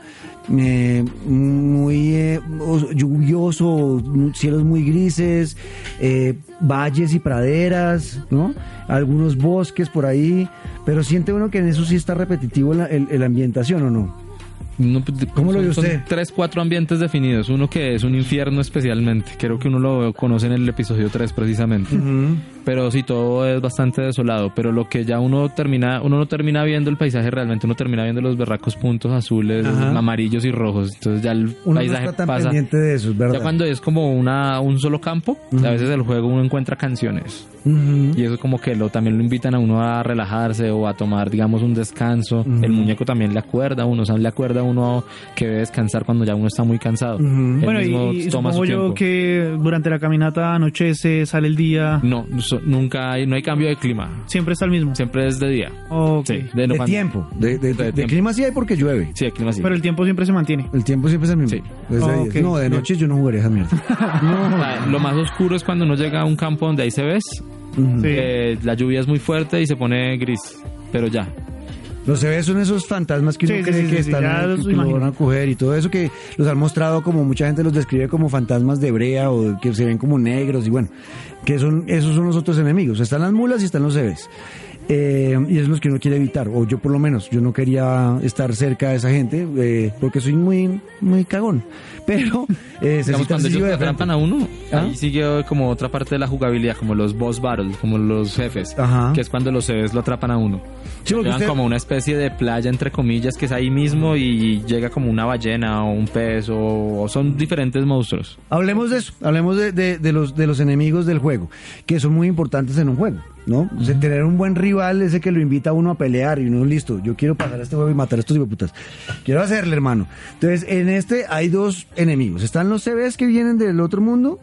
eh, muy eh, os- lluvioso, cielos muy grises, eh, valles y praderas, ¿no? Algunos bosques por ahí, pero siente uno que en eso sí está repetitivo la el ambientación o no. No, pues, ¿Cómo lo son usted? tres, cuatro ambientes definidos. Uno que es un infierno especialmente. Creo que uno lo conoce en el episodio 3 precisamente. Pero sí, todo es bastante desolado. Pero lo que ya uno termina, uno no termina viendo el paisaje realmente, uno termina viendo los berracos puntos azules, Ajá. amarillos y rojos. Entonces ya el Uno no paisaje está tan pasa. pendiente de eso, es verdad. Ya cuando es como una, un solo campo, a veces el juego uno encuentra canciones. Ujú. Y eso como que lo también lo invitan a uno a relajarse o a tomar, digamos, un descanso. El muñeco también le acuerda a uno, o sea, le acuerda a uno que debe descansar cuando ya uno está muy cansado. Ujú. Él Bueno, mismo y, toma su supongo yo tiempo. que durante la caminata anochece, sale el día, No, so- nunca hay, no hay cambio de clima. siempre está el mismo. Siempre es de día. Ok. Sí, de, De cuando- tiempo. De, de- De de tiempo. clima sí hay porque llueve. Sí, el clima sí. Pero el tiempo siempre se mantiene. El tiempo siempre es el mismo. Sí. Es de Ah, días. ok. No, de noche yo no jugaría esa mierda. O sea, lo más oscuro es cuando uno llega a un campo donde hay ves Ujú. Sí. Eh, la lluvia es muy fuerte y se pone gris, pero ya. Los CB son esos fantasmas que uno Sí, cree sí, que sí, están que lo van a coger y todo eso que los han mostrado como mucha gente los describe como fantasmas de brea o que se ven como negros y bueno, que son esos son los otros enemigos. Están las mulas y están los CBs. Eh, y es los que uno quiere evitar, o yo por lo menos, yo no quería estar cerca de esa gente eh, porque soy muy muy cagón. Pero eh, se Digamos, cuando ellos atrapan a uno, ¿Ah? ahí sigue como otra parte de la jugabilidad, como los boss battles, como los jefes, Ajá. que es cuando los CVs lo atrapan a uno. Sí, usted- como una especie de playa, entre comillas, que es ahí mismo y llega como una ballena o un pez o, o son diferentes monstruos. Hablemos de eso, hablemos de, de- de los, de los enemigos del juego, que son muy importantes en un juego, ¿no? Tener un buen rival, ese que lo invita a uno a pelear y uno, listo, yo quiero pasar a este juego y matar a estos putas. Quiero hacerle, hermano. Entonces, en este hay dos enemigos. Están los CBs que vienen del otro mundo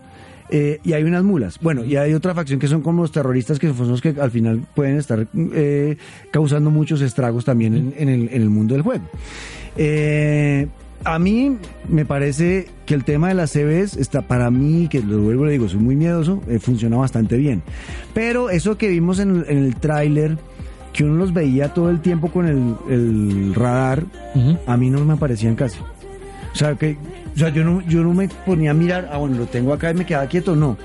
eh, y hay unas mulas. Bueno, y hay otra facción que son como los terroristas, que son los que al final pueden estar eh, causando muchos estragos también en, en el, en el mundo del juego. Eh, a mí me parece que el tema de las CVs está para mí, que lo vuelvo y le digo, soy muy miedoso, eh, funciona bastante bien. Pero eso que vimos en, el- en el tráiler, que uno los veía todo el tiempo con el, el radar, a mí no me aparecían casi. O sea, que, o sea yo, no, yo no me ponía a mirar, ah, bueno, lo tengo acá y me quedaba quieto, no.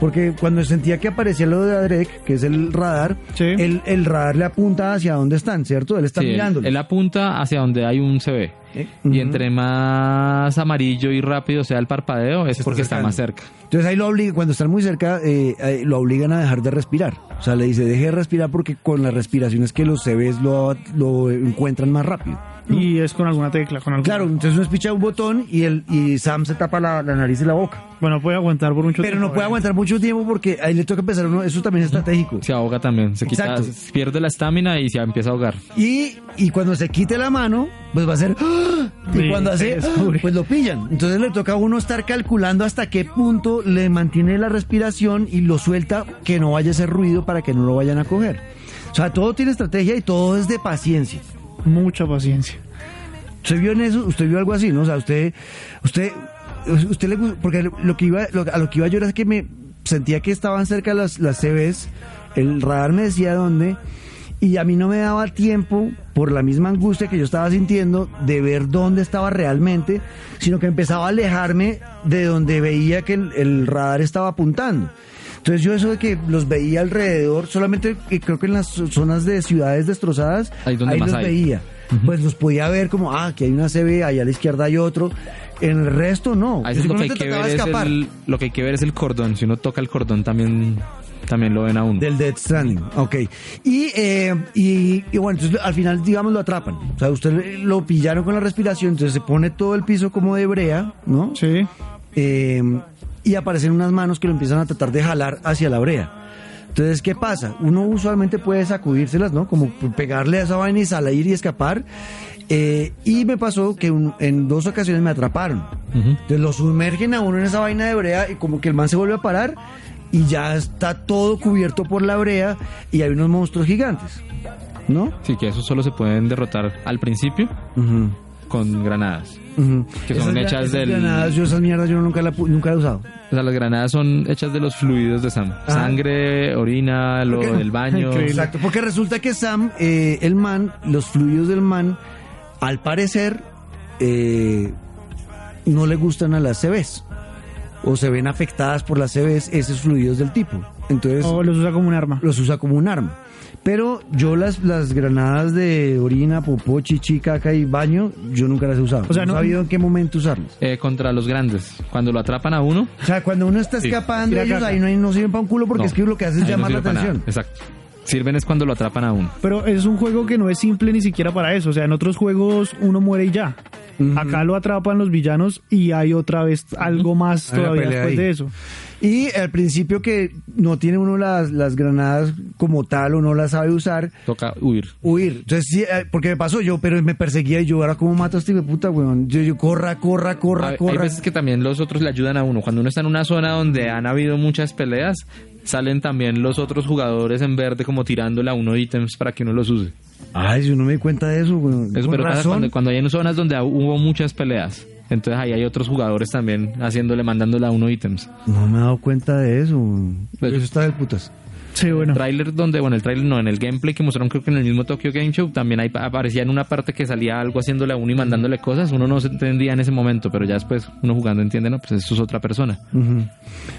Porque cuando sentía que aparecía lo de Adrek, que es el radar, Sí. el, el radar le apunta hacia dónde están, ¿cierto? Él está Sí, él, mirando. él apunta hacia donde hay un CV. Y entre más amarillo y rápido sea el parpadeo, es está porque está acercando. más cerca. Entonces ahí lo obliga, cuando están muy cerca, eh, eh, lo obligan a dejar de respirar. O sea, le dice, deje de respirar porque con la respiración es que los CVs lo, lo encuentran más rápido. Y es con alguna tecla, con alguna. Claro, entonces uno picha un botón y, el, y Sam se tapa la, la nariz y la boca. Bueno, puede aguantar por mucho Pero tiempo. no puede ¿eh? aguantar mucho tiempo porque ahí le toca empezar uno, eso también es estratégico. Se ahoga también, se quita, Exacto. pierde la estamina y se empieza a ahogar. Y, y cuando se quite la mano, pues va a ser... ¡ah! Y cuando hace... ¡ah! Pues lo pillan. Entonces le toca a uno estar calculando hasta qué punto le mantiene la respiración y lo suelta que no vaya a hacer ruido para que no lo vayan a coger. O sea, todo tiene estrategia y todo es de paciencia. Mucha paciencia. ¿Usted vio en eso? ¿Usted vio algo así, no? O sea, usted... usted usted le porque lo que iba lo- a lo que iba yo era que me sentía que estaban cerca las las CVs el radar me decía dónde y a mí no me daba tiempo por la misma angustia que yo estaba sintiendo de ver dónde estaba realmente sino que empezaba a alejarme de donde veía que el, el radar estaba apuntando entonces yo eso de que los veía alrededor solamente creo que en las zonas de ciudades destrozadas Ahí donde más los hay. veía pues los podía ver como ah aquí hay una CB allá a la izquierda hay otro en el resto no A Yo veces lo que, hay que trataba ver es escapar el, lo que hay que ver es el cordón. Si uno toca el cordón también, también lo ven a uno. Del Dead Stranding, ok. Y, eh, y, y bueno, entonces al final, digamos, lo atrapan. O sea, usted lo pillaron con la respiración, entonces se pone todo el piso como de brea, ¿no? Sí. Eh, y aparecen unas manos que lo empiezan a tratar de jalar hacia la brea. Entonces, ¿qué pasa? Uno usualmente puede sacudírselas, ¿no? Como pegarle a esa vaina y salir y escapar. Eh, y me pasó que un- en dos ocasiones me atraparon. Entonces lo sumergen a uno en esa vaina de brea y como que el man se vuelve a parar y ya está todo cubierto por la brea y hay unos monstruos gigantes. ¿No? Sí, que esos solo se pueden derrotar al principio con granadas. Que son Esas hechas esas del- granadas, yo esas mierdas yo nunca la, nunca la he usado. O sea, las granadas son hechas de los fluidos de Sam. Ah. Sangre, orina, lo del baño. Increíble. Exacto, porque resulta que Sam, eh, el man, los fluidos del man, al parecer, eh, no le gustan a las CVs. O se ven afectadas por las CVs esos fluidos del tipo. Entonces O los usa como un arma. los usa como un arma. Pero yo las, las granadas de orina, popó, chichi, caca y baño, yo nunca las he usado. O sea, no, no- he sabido en qué momento usarlas. Eh, contra los grandes. Cuando lo atrapan a uno, O sea, cuando uno está Sí. escapando, Tira ellos caca. ahí no, no sirven para un culo porque No. es que lo que hace es ahí no llamar la atención. Exacto. Sirven es cuando lo atrapan a uno. Pero es un juego que no es simple ni siquiera para eso. O sea, en otros juegos uno muere y ya. Acá lo atrapan los villanos y hay otra vez algo más todavía después ahí. de eso. Y al principio que no tiene uno las, las granadas como tal o no las sabe usar, Toca huir. huir. Entonces, sí, eh, porque me pasó yo, pero me perseguía y yo, ahora cómo mato a este puta, weón. Yo, yo, corra, corra, corra, Hay- Hay corra. veces que también los otros le ayudan a uno. Cuando uno está en una zona donde han habido muchas peleas, salen también los otros jugadores en verde como tirándole a uno ítems para que uno los use. Ay, yo no me di cuenta de eso, weón. Eso pero razón. cuando, cuando hay en zonas donde hubo muchas peleas. Entonces ahí hay otros jugadores también haciéndole, mandándole a uno ítems. No me he dado cuenta de eso. Pues- eso está del putas. Sí, bueno. Trailer donde, bueno, el trailer no, en el gameplay que mostraron creo que en el mismo Tokyo Game Show también ahí aparecía en una parte que salía algo haciéndole a uno y mandándole cosas. Uno no se entendía en ese momento, pero ya después uno jugando entiende, no, pues esto es otra persona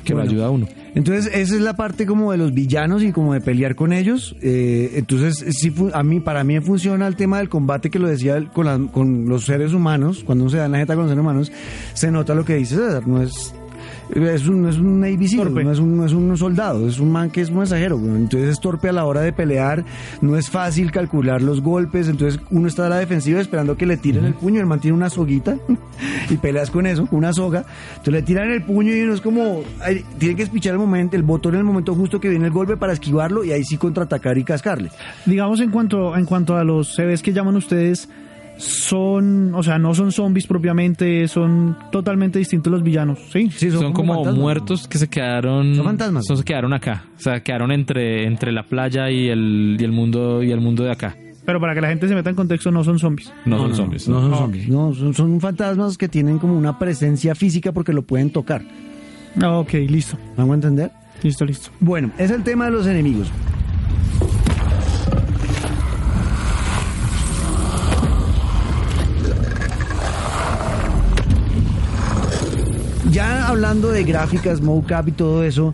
que lo Bueno. ayuda a uno. Entonces, esa es la parte como de los villanos y como de pelear con ellos. Eh, entonces, sí, a mí, para mí funciona el tema del combate que lo decía con, la- con los seres humanos. Cuando uno se da la jeta con los seres humanos, se nota lo que dice César. No es, es un, no es un ABC, no es un, no es un soldado, es un man que es un mensajero. güey. Entonces, es torpe a la hora de pelear. No es fácil calcular los golpes. Entonces, uno está a la defensiva esperando que le tiren el puño. El man tiene una soguita y peleas con eso, con una soga. Entonces, le tiran el puño y uno es como. ay, tiene que espichar el momento, el botón en el momento justo que viene el golpe para esquivarlo y ahí sí contraatacar y cascarle. Digamos en cuanto en cuanto a los CVs que llaman ustedes son, o sea, no son zombies propiamente, son totalmente distintos los villanos, ¿sí? Sí, son, como, muertos que se quedaron Son fantasmas. son- se quedaron acá o sea quedaron entre entre la playa y el y el mundo y el mundo de acá Pero para que la gente se meta en contexto, no son zombies. no, son zombies No son zombies. No, son, son fantasmas que tienen como una presencia física porque lo pueden tocar. Ah, Ok, listo, ¿Vamos a entender? listo, listo. Bueno, es el tema de los enemigos. Ya hablando de gráficas, mocap y todo eso,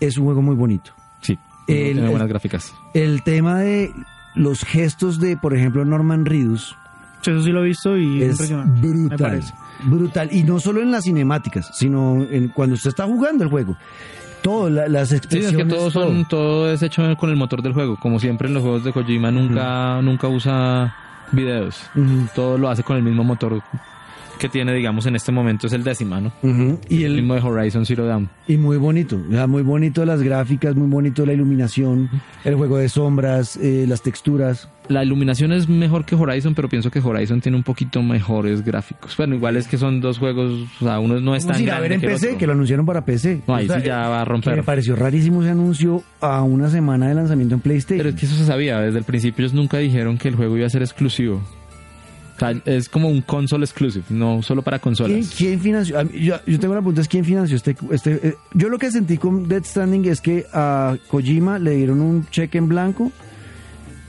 es un juego muy bonito. sí El- tiene buenas el- gráficas El tema de los gestos de, por ejemplo, Norman Reedus Eso sí lo he visto y es. Me brutal. Brutal. Y no solo en las cinemáticas, sino en, cuando usted está jugando el juego. Todo, la- las Sí, es expresiones. que todos son, todo es hecho con el motor del juego. Como siempre en los juegos de Kojima nunca, nunca usa videos. Ujú. Todo lo hace con el mismo motor que tiene, digamos, en este momento es el décima, ¿no? Ujú. Y El el, mismo de Horizon Zero Dawn. Y muy bonito, sea, muy bonito las gráficas, muy bonito la iluminación, el juego de sombras, eh, las texturas. La iluminación es mejor que Horizon, pero pienso que Horizon tiene un poquito mejores gráficos. Bueno, igual es que son dos juegos, o sea, uno no es tan a ver en que PC, otro. que lo anunciaron para PC. No, ahí O sea, sí ya va a romper. me pareció rarísimo ese anuncio a una semana de lanzamiento en PlayStation. Pero es que eso se sabía, desde el principio ellos nunca dijeron que el juego iba a ser exclusivo. Es como un console exclusive, no solo para ¿Quién, consolas. quién financió? yo tengo la pregunta, es quién financió este... este eh, yo lo que sentí con Dead Stranding es que a Kojima le dieron un cheque en blanco,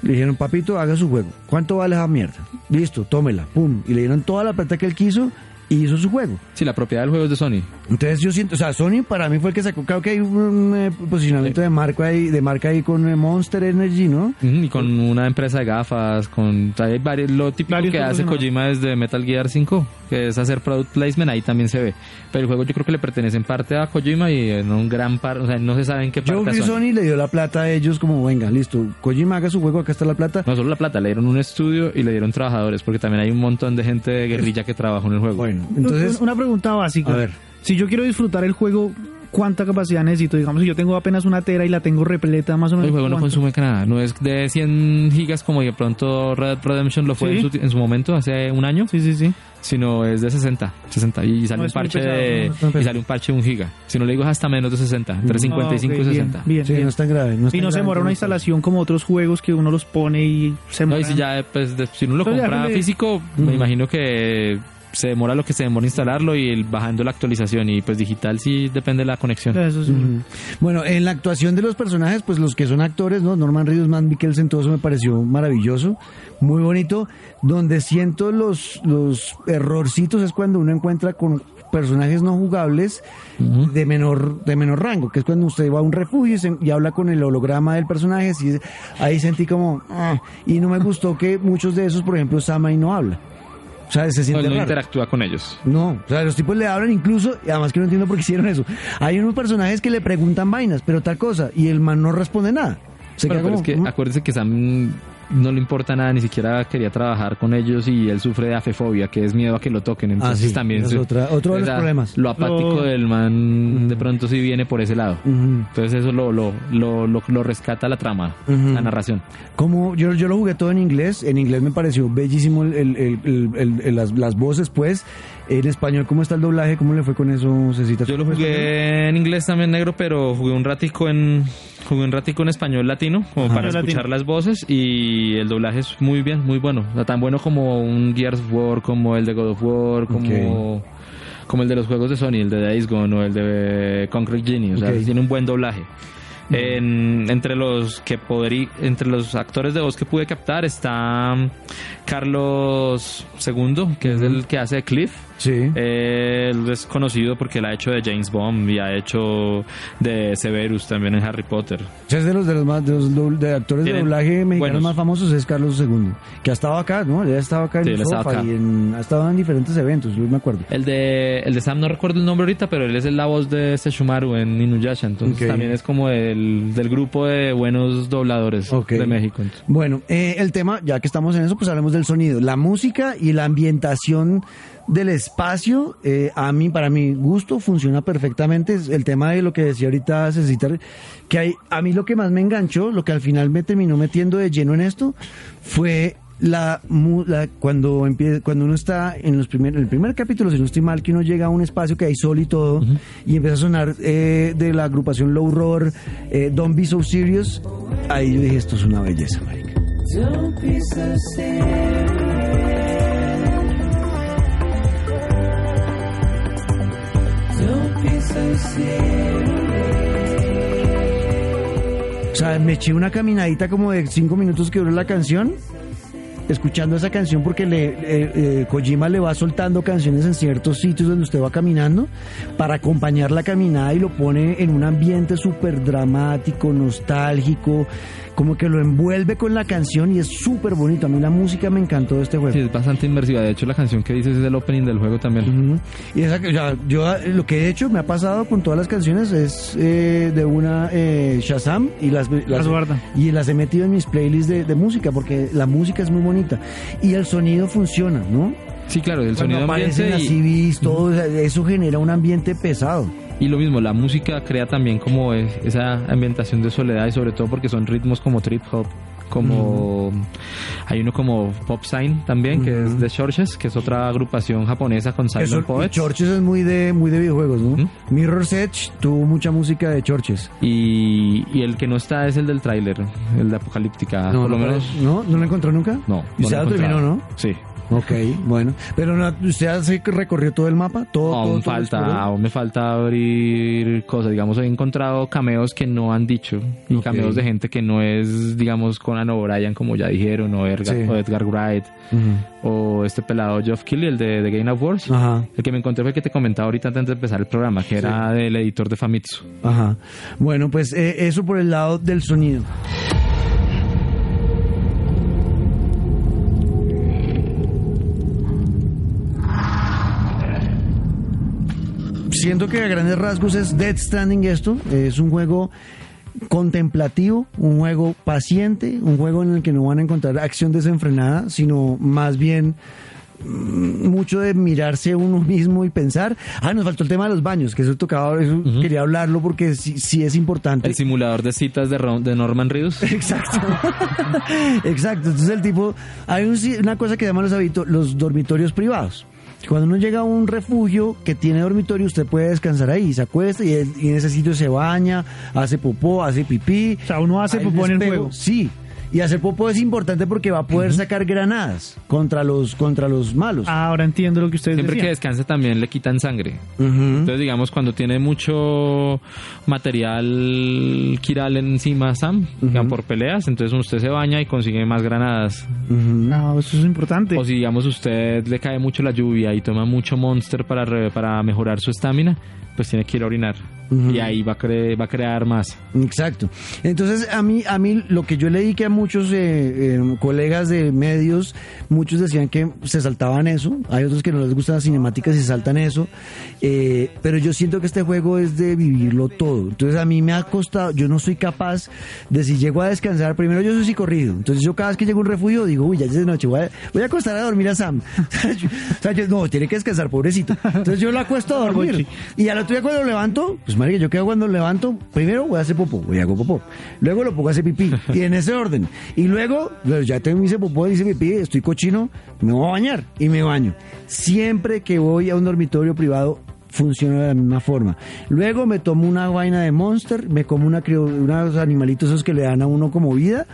le dijeron, papito, haga su juego. ¿Cuánto vale esa mierda? Listo, tómela, pum. Y le dieron toda la plata que él quiso y hizo su juego. Sí, la propiedad del juego es de Sony. Entonces yo siento, o sea, Sony para mí fue el que sacó, creo que hay un eh, posicionamiento de marca ahí, de marca ahí con eh, Monster Energy, ¿no? Ujú, Y con una empresa de gafas, con o sea, hay varios- lo típico Varios que hace. Kojima desde Metal Gear 5, que es hacer product placement, ahí también se ve. Pero el juego yo creo que le pertenece en parte a Kojima y en un gran par, o sea, no se sabe en qué Yo parte creo a que Sony. Sony le dio la plata a ellos como, venga, listo, Kojima haga su juego, acá está la plata. No solo la plata, le dieron un estudio y le dieron trabajadores, porque también hay un montón de gente de guerrilla que trabajó en el juego. Bueno, entonces, una pregunta básica. a ver. Si yo quiero disfrutar el juego, ¿cuánta capacidad necesito? Digamos, si yo tengo apenas una tera y la tengo repleta, más o menos. El juego no ¿cuánto? consume nada, no es de 100 gigas como de pronto Red Dead Redemption lo fue Sí. en, su, en su momento, hace un año, Sí, sí, sí. sino es de 60, 60 y sale No, un parche pesado, de no y sale un parche de un giga. Si no le digo es hasta menos de 60, entre 55 Ah, ok, y bien, 60. Bien, Sí, bien. no es tan grave. No es Y tan no se demora una no instalación como otros juegos que uno los pone y se No, y si ya pues, de- si uno lo ya, compra le- físico, me imagino que se demora lo que se demora instalarlo y el- bajando la actualización y pues digital sí depende de la conexión. Eso sí. Bueno, en la actuación de los personajes, pues los que son actores, ¿no? Norman Reedus, Matt Mikkelsen, todo eso me pareció maravilloso, muy bonito. Donde siento los, los errorcitos es cuando uno encuentra con personajes no jugables de menor de menor rango, que es cuando usted va a un refugio y, se- y habla con el holograma del personaje, y ahí sentí como... ah, y no me gustó que muchos de esos, por ejemplo, Samai no habla. O sea, se No, siente no raro. interactúa con ellos. No, o sea, los tipos le hablan incluso, y además que no entiendo por qué hicieron eso. Hay unos personajes que le preguntan vainas, pero tal cosa, y el man no responde nada. Se pero como, es que acuérdense que Sam no le importa nada, ni siquiera quería trabajar con ellos y él sufre de afefobia, que es miedo a que lo toquen. Entonces Ah, sí, también es otra- otro de los problemas. Lo apático Lo- del man de pronto sí viene por ese lado. Entonces eso lo, lo, lo, lo, lo rescata la trama, la narración. Como yo, yo lo jugué todo en inglés, en inglés me pareció bellísimo el, el- el- el- el- el- las, las voces, pues. En español, ¿cómo está el doblaje? ¿Cómo le fue con eso, Cecita? Yo lo jugué en inglés también negro, pero jugué un ratico en jugué un ratico en español latino, como Ajá. para escuchar las voces y el doblaje es muy bien, muy bueno. O sea, tan bueno como un Gears of War, como el de God of War, como como el de los juegos de Sony, el de Days Gone o el de Concrete Genie, o sea, tiene un buen doblaje. En- entre los que podrí, entre los actores de voz que pude captar está Carlos II, que es el que hace Cliff. Sí. Él es conocido porque él ha hecho de James Bond y ha hecho de Severus también en Harry Potter. Es de los, de los, más, de los de actores de Tienen doblaje mexicanos buenos. más famosos es Carlos II, que ha estado acá, ¿no? Él ha estado acá en Sí, el sofá acá. y en- ha estado en diferentes eventos, yo me acuerdo. El de, el de Sam no recuerdo el nombre ahorita, pero él es la voz de Seshumaru en Inuyasha, entonces Ok. también es como del, del grupo de buenos dobladores Ok. de México. entonces. Bueno, eh, el tema, ya que estamos en eso, pues hablemos del sonido. La música y la ambientación del espacio, eh, a mí, para mi gusto, funciona perfectamente. El tema de lo que decía ahorita Cecita, que hay, a mí lo que más me enganchó, lo que al final me terminó metiendo de lleno en esto, fue la, cuando empie- cuando uno está en los primer, en el primer capítulo, si no estoy mal, que uno llega a un espacio que hay sol y todo, y empieza a sonar eh, de la agrupación Low Roar, eh, Don't Be So Serious, ahí yo dije, esto es una belleza, marica. Don't be so serious. O sea, me eché una caminadita como de cinco minutos que duró la canción, escuchando esa canción porque le, eh, eh, Kojima le va soltando canciones en ciertos sitios donde usted va caminando para acompañar la caminada y lo pone en un ambiente súper dramático, nostálgico, como que lo envuelve con la canción y es súper bonito. A mí la música me encantó de este juego. Sí, es bastante inmersiva. De hecho, la canción que dices es el opening del juego también. Ujú. Y esa, que- o sea, yo eh, lo que he hecho, me ha pasado con todas las canciones, es eh, de una eh, Shazam y las, las, guarda. y las he metido en mis playlists de, de música porque la música es muy bonita y el sonido funciona, ¿no? Sí, claro, el Cuando sonido aparecen ambiente las y, CVs, todo eso genera un ambiente pesado. Y lo mismo, la música crea también como es- esa ambientación de soledad y sobre todo porque son ritmos como trip hop, como hay uno como Pop Sign también que es de Churches, que es otra agrupación japonesa con Eso, Silent y Poets. Churches es muy de muy de videojuegos, ¿no? Mirror's Edge tuvo mucha música de Churches. Y, y el que no está es el del tráiler, el de Apocalíptica. por lo menos ¿No? ¿No lo encontró nunca? no. ¿Y no usted lo terminó, no? Sí. Ok, bueno. Pero no, usted hace que recorrió todo el mapa, todo. Aún todo falta, aún me falta abrir cosas. Digamos, he encontrado cameos que no han dicho y cameos de gente que no es, digamos, Conan O'Brien, como ya dijeron, o Edgar, Sí. o Edgar Wright, o este pelado Geoff Keighley, el de, de Game of Wars. Ajá, El que me encontré fue el que te comentaba ahorita antes de empezar el programa, que era del editor de Famitsu. ajá. Bueno, pues eh, eso por el lado del sonido. Siento que a grandes rasgos es Dead Stranding esto. Es un juego contemplativo, un juego paciente, un juego en el que no van a encontrar acción desenfrenada, sino más bien mm, mucho de mirarse uno mismo y pensar. Ah, nos faltó el tema de los baños, que eso tocaba, eso quería hablarlo porque sí, sí es importante. El simulador de citas de, Ron- de Norman Reedus. Exacto. Exacto. Entonces el tipo, hay un una cosa que llaman los, los dormitorios privados. Cuando uno llega a un refugio que tiene dormitorio, usted puede descansar ahí, se acuesta y, en ese sitio se baña, hace popó, hace pipí. O sea, uno hace popó en el juego. Sí. Y hacer popó es importante porque va a poder sacar granadas contra los, contra los malos. Ahora entiendo lo que ustedes Siempre que decían. descanse también le quitan sangre. Entonces, digamos, cuando tiene mucho material quiral encima, Sam, digamos, por peleas, entonces usted se baña y consigue más granadas. No, eso es importante. O si, digamos, usted le cae mucho la lluvia y toma mucho Monster para, re- para mejorar su estamina, pues tiene que ir a orinar. Y ahí va a, cre- va a crear más. Exacto. Entonces, a mí, a mí lo que yo leí que a muchos eh, eh, colegas de medios, muchos decían que se saltaban eso. Hay otros que no les gustan las cinemáticas y saltan eso. Eh, pero yo siento que este juego es de vivirlo todo. Entonces, a mí me ha costado, yo no soy capaz de si llego a descansar. Primero, yo soy psicorrido. Entonces, yo cada vez que llego a un refugio, digo, uy, ya es de noche, voy a, voy a acostar a dormir a Sam. o sea, yo- no, tiene que descansar, pobrecito. Entonces, yo lo acuesto a dormir. Y al otro día cuando lo levanto, pues marica, yo quedo cuando levanto, primero voy a hacer popó, voy a hago popó. Luego lo pongo a hacer pipí, y en ese orden. Y luego, luego ya tengo hice popó, hice pipí, estoy cochino, me voy a bañar y me baño. Siempre que voy a un dormitorio privado, funciona de la misma forma. Luego me tomo una vaina de Monster, me como una unos animalitos esos que le dan a uno como vida.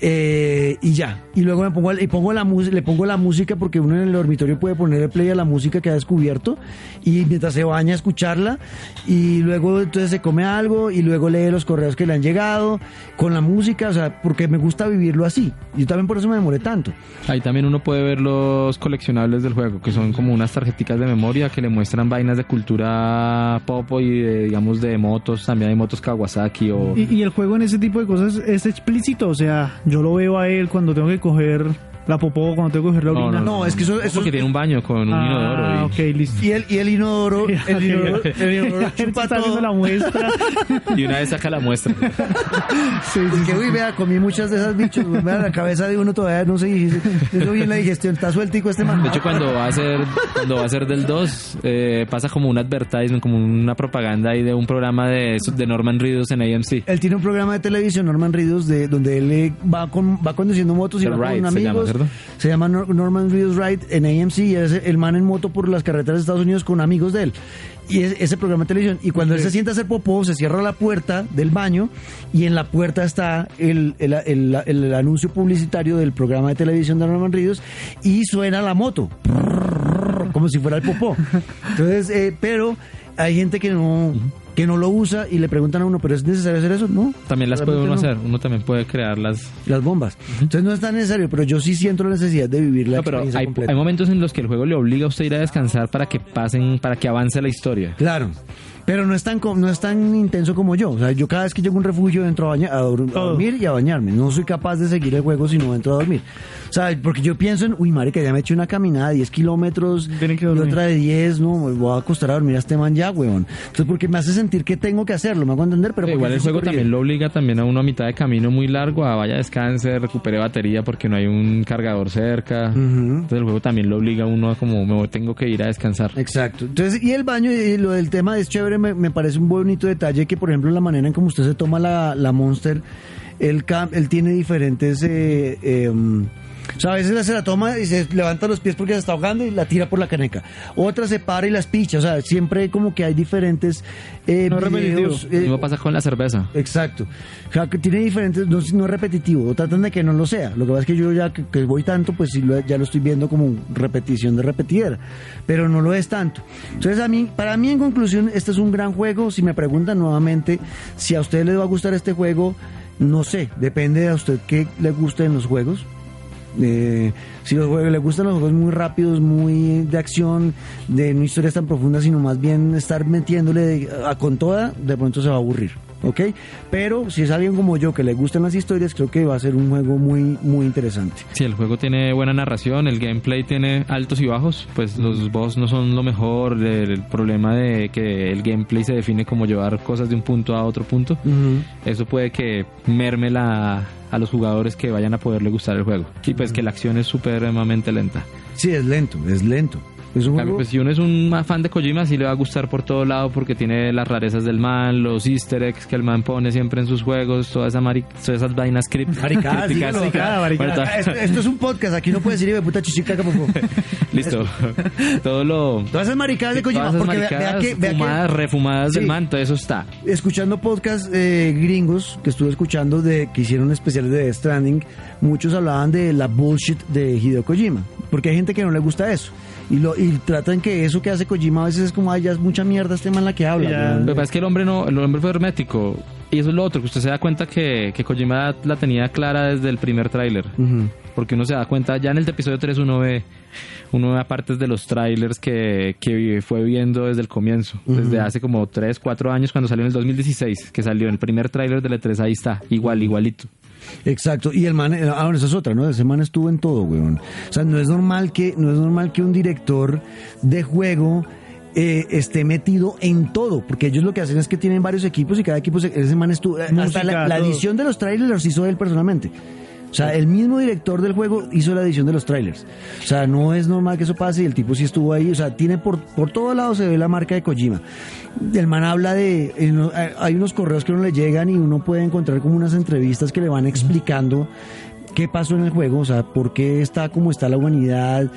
Eh, y ya, y luego me pongo, y pongo la música, le pongo la música porque uno en el dormitorio puede ponerle play a la música que ha descubierto y mientras se baña escucharla y luego entonces se come algo y luego lee los correos que le han llegado con la música, o sea, porque me gusta vivirlo así. Yo también por eso me demoré tanto. Ahí también uno puede ver los coleccionables del juego, que son como unas tarjeticas de memoria que le muestran vainas de cultura pop y de, digamos de motos, también hay motos Kawasaki o... Y, y el juego en ese tipo de cosas es explícito, o sea, yo lo veo a él cuando tengo que coger la popó, cuando tengo que coger la No, orina. No, es que eso, eso porque tiene un baño con un Ah, inodoro. y- ok, listo. y el, y el inodoro, el inodoro, el inodoro chupa está haciendo todo. la muestra. Y una vez saca la muestra. sí, Y que, uy, vea, comí muchas de esas bichos, vea, la cabeza de uno todavía no se dice, eso bien la digestión, está sueltico este man. De hecho, cuando va a ser, cuando va a ser del 2, eh, pasa como un advertisement, como una propaganda ahí de un programa de, de Norman Reedus en AMC. Él tiene un programa de televisión, Norman Reedus, de, donde él eh, va con, va conduciendo motos y The va con Ride amigos. Se llama Nor- Norman Reedus Ride en AMC y es el man en moto por las carreteras de Estados Unidos con amigos de él. Y es, ese programa de televisión. Y cuando él se sienta a hacer popó, se cierra la puerta del baño y en la puerta está el, el, el- el anuncio publicitario del programa de televisión de Norman Reedus y suena la moto. Como si fuera el popó. Entonces, eh, pero hay gente que no, que no lo usa y le preguntan a uno, ¿pero es necesario hacer eso? No. También las puede uno no. hacer, uno también puede crear las... Las bombas. Entonces no es tan necesario, pero yo sí siento la necesidad de vivir la No, pero experiencia hay, completa. hay momentos en los que el juego le obliga a usted a ir a descansar para que pasen, para que avance la historia. Claro. Pero no es tan co- no es tan intenso como yo. O sea, yo cada vez que llego a un refugio entro a, baña- a dur- a Todo. dormir y a bañarme. No soy capaz de seguir el juego si no entro a dormir. O sea, porque yo pienso en, uy, marica, ya me he hecho una caminada de 10 kilómetros que y otra de 10, no, me voy a acostar a dormir a este man ya, weón. Entonces, porque me hace sentir que tengo que hacerlo, me hago entender, pero igual el juego también lo obliga también a uno a mitad de camino muy largo a vaya descanse, recupere batería porque no hay un cargador cerca. Entonces el juego también lo obliga a uno a como me voy- tengo que ir a descansar. Exacto. Entonces, y el baño y lo del tema es chévere, me, parece un bonito detalle que, por ejemplo, la manera en como usted se toma la, la Monster, él, él tiene diferentes... Eh, eh, o sea, a veces se la toma y se levanta los pies porque se está ahogando y la tira por la caneca. Otra se para y las picha. O sea, siempre como que hay diferentes eh, No es videos, repetitivo. eh, Lo mismo pasa con la cerveza. Exacto. O sea, que tiene diferentes, no, no es repetitivo, tratan de que no lo sea. Lo que pasa es que yo ya que, que voy tanto, pues sí lo- ya lo estoy viendo como repetición de repetidera, pero no lo es tanto. Entonces, a mí, para mí, en conclusión, este es un gran juego. Si me preguntan nuevamente si a ustedes les va a gustar este juego, no sé, depende de a usted qué le gusten los juegos. Si los juegos le gustan los juegos muy rápidos, muy de acción, de no historias tan profundas, sino más bien estar metiéndole a, con toda, de pronto se va a aburrir, ¿ok? Pero si es alguien como yo que le gustan las historias, creo que va a ser un juego muy, muy interesante. Si el juego tiene buena narración, el gameplay tiene altos y bajos, pues los boss no son lo mejor, el, problema de que el gameplay se define como llevar cosas de un punto a otro punto, eso puede que merme la, a los jugadores que vayan a poderle gustar el juego. Y pues que la acción es supremamente lenta. Sí, es lento, es lento. Es un En cambio, juego... pues si uno es un fan de Kojima, sí le va a gustar por todo lado porque tiene las rarezas del man, los easter eggs que el man pone siempre en sus juegos, toda esa mari- todas esas vainas crípticas. Maricada, maricada. Bueno, Esto, esto es un podcast, aquí no puede decir "Hijo de puta chichicaca, por favor. Listo. Todo lo... Todas esas maricadas de Kojima, Todas esas porque vea, que, vea que fumadas, refumadas Sí. del man, todo eso está. escuchando podcasts eh, gringos que estuve escuchando de que hicieron especiales de Death Stranding, muchos hablaban de la bullshit de Hideo Kojima, porque hay gente que no le gusta eso. Y, lo, y tratan que eso que hace Kojima a veces es como, ay, ya es mucha mierda este man la que habla. Ya. weón". Lo que pasa es que el hombre no, el hombre fue hermético. Y eso es lo otro, que usted se da cuenta que, que Kojima la tenía clara desde el primer tráiler. Ujú. Porque uno se da cuenta, ya en el episodio 3 uno ve, uno ve partes de los trailers que, que fue viendo desde el comienzo. Desde hace como 3, 4 años cuando salió en el 2016, que salió el primer tráiler del E3, ahí está, igual, igualito. Exacto, y el man, eh, ah, bueno, esa es otra, ¿no? Ese man estuvo en todo, weón. O sea, no es normal que, no es normal que un director de juego eh, esté metido en todo, porque ellos lo que hacen es que tienen varios equipos y cada equipo, se- ese man estuvo, eh, hasta la, edición de los trailers los hizo él personalmente. O sea, el mismo director del juego hizo la edición de los trailers. O sea, no es normal que eso pase y el tipo sí estuvo ahí. O sea, tiene por, por todos lados se ve la marca de Kojima. El man habla de... en eh, hay unos correos que uno le llegan y uno puede encontrar como unas entrevistas que le van explicando qué pasó en el juego, o sea, por qué está como está la humanidad,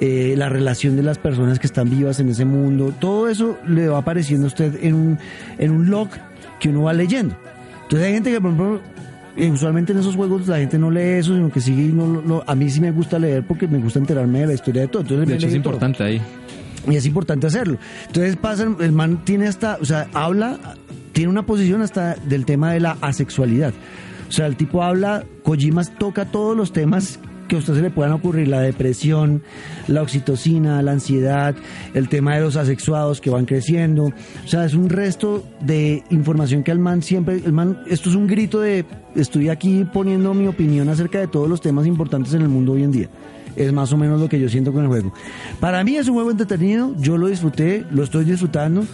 eh, la relación de las personas que están vivas en ese mundo, todo eso le va apareciendo a usted en un, en un log que uno va leyendo. Entonces hay gente que, por ejemplo, eh, usualmente en esos juegos la gente no lee eso, sino que sigue y no, lo- a mí sí me gusta leer porque me gusta enterarme de la historia de todo. Entonces, De hecho es todo. importante ahí. Y es importante hacerlo. Entonces pasa, el- el man tiene hasta, o sea, habla, tiene una posición hasta del tema de la asexualidad. O sea, el tipo habla, Kojima toca todos los temas que a usted se le puedan ocurrir, la depresión, la oxitocina, la ansiedad, el tema de los asexuados que van creciendo. O sea, es un resto de información que el man siempre, el man, esto es un grito de, estoy aquí poniendo mi opinión acerca de todos los temas importantes en el mundo hoy en día. Es más o menos lo que yo siento con el juego. Para mí es un juego entretenido, yo lo disfruté, lo estoy disfrutando.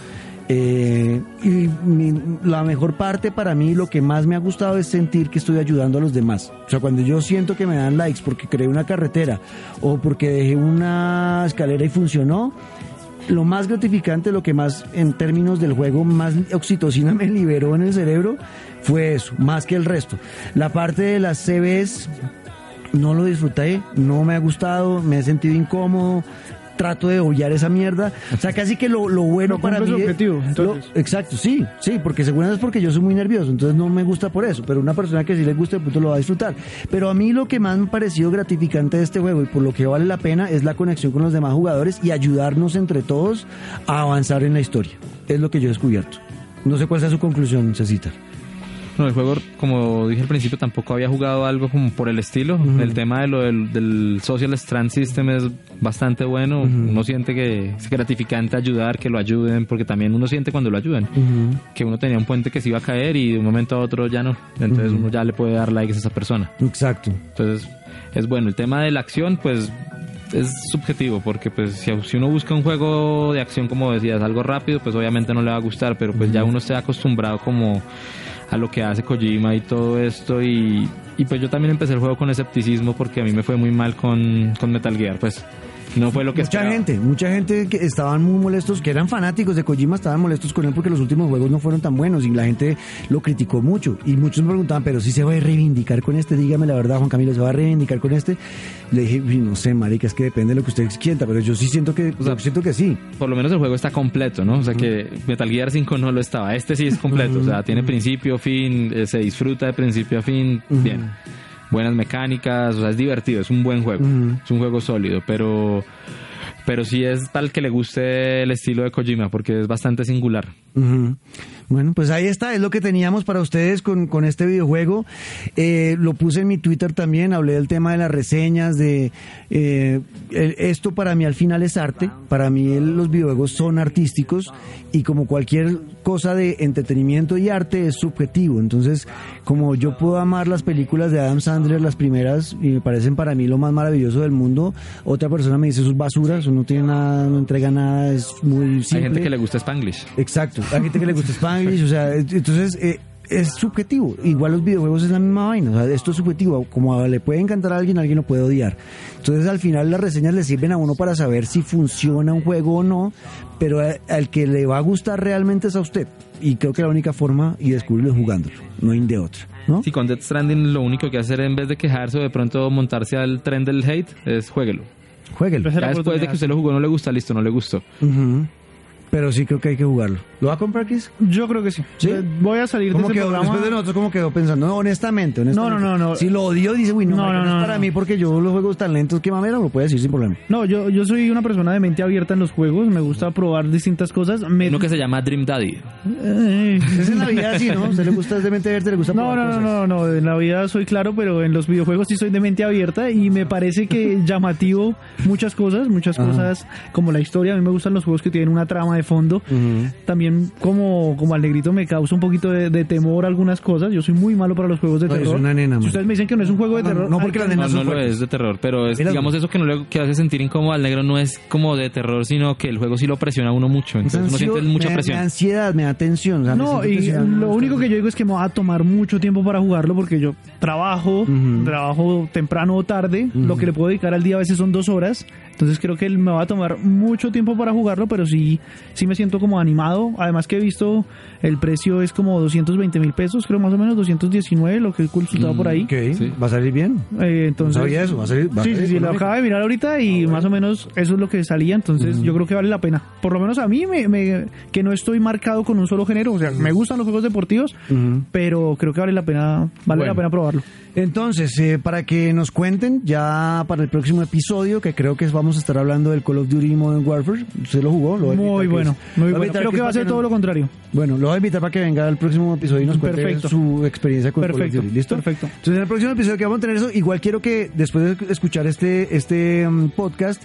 Eh, y mi- la mejor parte para mí, lo que más me ha gustado es sentir que estoy ayudando a los demás. O sea, cuando yo siento que me dan likes porque creé una carretera o porque dejé una escalera y funcionó, lo más gratificante, lo que más en términos del juego, más oxitocina me liberó en el cerebro, fue eso, más que el resto. La parte de las CVs no lo disfruté, no me ha gustado, me he sentido incómodo, trato de obviar esa mierda. O sea, casi que lo, lo bueno No para mí... es- objetivo, lo- entonces. exacto, sí, sí, porque seguramente es porque yo soy muy nervioso, entonces no me gusta por eso, pero una persona que sí le gusta, de pronto lo va a disfrutar. Pero a mí lo que más me ha parecido gratificante de este juego y por lo que vale la pena es la conexión con los demás jugadores y ayudarnos entre todos a avanzar en la historia. Es lo que yo he descubierto. No sé cuál sea su conclusión, Cecita. No, el juego, como dije al principio, tampoco había jugado algo como por el estilo. El tema de lo del, del Social Strand System es bastante bueno. Uno siente que es gratificante ayudar, que lo ayuden, porque también uno siente cuando lo ayudan. Que uno tenía un puente que se iba a caer y de un momento a otro ya no. Entonces uno ya le puede dar likes a esa persona. Exacto. Entonces, es bueno. El tema de la acción, pues es subjetivo, porque pues si, si uno busca un juego de acción, como decías, algo rápido, pues obviamente no le va a gustar, pero pues ya uno está acostumbrado como a lo que hace Kojima y todo esto. Y, y pues yo también empecé el juego con escepticismo porque a mí me fue muy mal con, con Metal Gear, pues no fue lo que Mucha esperaba. gente, mucha gente que estaban muy molestos, que eran fanáticos de Kojima, estaban molestos con él porque los últimos juegos no fueron tan buenos y la gente lo criticó mucho. Y muchos me preguntaban, pero si se va a reivindicar con este, dígame la verdad, Juan Camilo, ¿se va a reivindicar con este? Le dije, "Uy, no sé, marica, es que depende de lo que usted sienta, pero yo sí siento que, sea, yo siento que sí. por lo menos el juego está completo, ¿no? O sea que Metal Gear 5 no lo estaba. Este sí es completo, o sea, tiene principio, fin, eh, se disfruta de principio a fin, bien. Buenas mecánicas, o sea, es divertido, es un buen juego, es un juego sólido, pero pero sí es tal que le guste el estilo de Kojima porque es bastante singular. Bueno, pues ahí está, es lo que teníamos para ustedes con, con este videojuego. Eh, lo puse en mi Twitter también, hablé del tema de las reseñas, de eh, el- esto para mí al final es arte, para mí el- los videojuegos son artísticos y como cualquier cosa de entretenimiento y arte es subjetivo. Entonces, como yo puedo amar las películas de Adam Sandler, las primeras, y me parecen para mí lo más maravilloso del mundo, otra persona me dice eso es basura, eso no tiene nada, no entrega nada, es muy simple. Hay gente que le gusta Spanglish. Exacto, hay gente que le gusta Spanglish, o sea, entonces eh, es subjetivo. Igual los videojuegos es la misma vaina, o sea, esto es subjetivo. Como le puede encantar a alguien, alguien lo puede odiar. Entonces al final las reseñas le sirven a uno para saber si funciona un juego o no, pero al que le va a gustar realmente es a usted. Y creo que la única forma y descubrirlo es jugándolo, no hay de otra, ¿no? Sí, con Death Stranding lo único que hacer en vez de quejarse o de pronto montarse al tren del hate es jueguelo. Jueguelo. Ya después de que usted lo jugó no le gusta, listo, no le gustó. Pero sí creo que hay que jugarlo. ¿Lo va a comprar, Chris? Yo creo que sí. ¿Sí? Eh, Voy a salir de ¿Cómo ese quedó? programa. Después de nosotros, ¿cómo quedó pensando? No, honestamente, honestamente. No, no, no, no. Si lo odio, dice, uy, no, No, no, no es no, para no. mí porque yo los juegos tan lentos, ¿qué mamera? Lo puede decir sin problema. No, yo, yo soy una persona de mente abierta en los juegos. Me gusta probar distintas cosas. Me... Uno que se llama Dream Daddy. Eh, Es en la vida así, ¿no? ¿Usted le gusta de mente abierta, le gusta No, probar no, no, cosas? no, no, en la vida soy claro, pero en los videojuegos sí soy de mente abierta y me parece que llamativo muchas cosas, muchas Ajá. cosas como la historia, a mí me gustan los juegos que tienen una trama de fondo, también como, como al negrito me causa un poquito de, de temor algunas cosas, yo soy muy malo para los juegos de No, terror. soy una nena, si ustedes me dicen que no es un juego de No, terror, no, porque hay las que- nenas No, no lo es de terror, pero es, digamos, eso que no le que hace sentir incómodo al negro no es como de terror, sino que el juego sí lo presiona a uno mucho. Es Entonces uno siente mucha me, presión. Me da ansiedad, me da tensión. o sea, me No, y no lo único que yo digo es que me va a tomar mucho tiempo para jugarlo porque yo trabajo, trabajo temprano o tarde, lo que le puedo dedicar al día a veces son dos horas, entonces creo que me va a tomar mucho tiempo para jugarlo, pero sí, sí me siento como animado, además que he visto el precio es como 220 mil pesos, creo más o menos 219, lo que he consultado por ahí. Ok, Sí. ¿va a salir bien? Eh, entonces, No sabía eso, va a salir- va a sí, salir sí, sí, lo acabo de mirar ahorita y más o menos eso es lo que salía, entonces yo creo que vale la pena. Por lo menos a mí, me, me- que no estoy marcado con un solo género, o sea, me gustan los juegos deportivos, Ujú. pero creo que vale la pena, vale Bueno. la pena probarlo. Entonces, eh, para que nos cuenten ya para el próximo episodio, que creo que vamos a estar hablando del Call of Duty Modern Warfare. ¿Usted lo jugó? Lo Muy bueno, muy bueno. Creo que va a ser todo lo contrario. Bueno, lo voy a invitar para que venga al próximo episodio y nos cuente Perfecto. su experiencia con Call of Duty. ¿Listo? perfecto. Entonces, en el próximo episodio que vamos a tener eso, igual quiero que después de escuchar este, este mm, podcast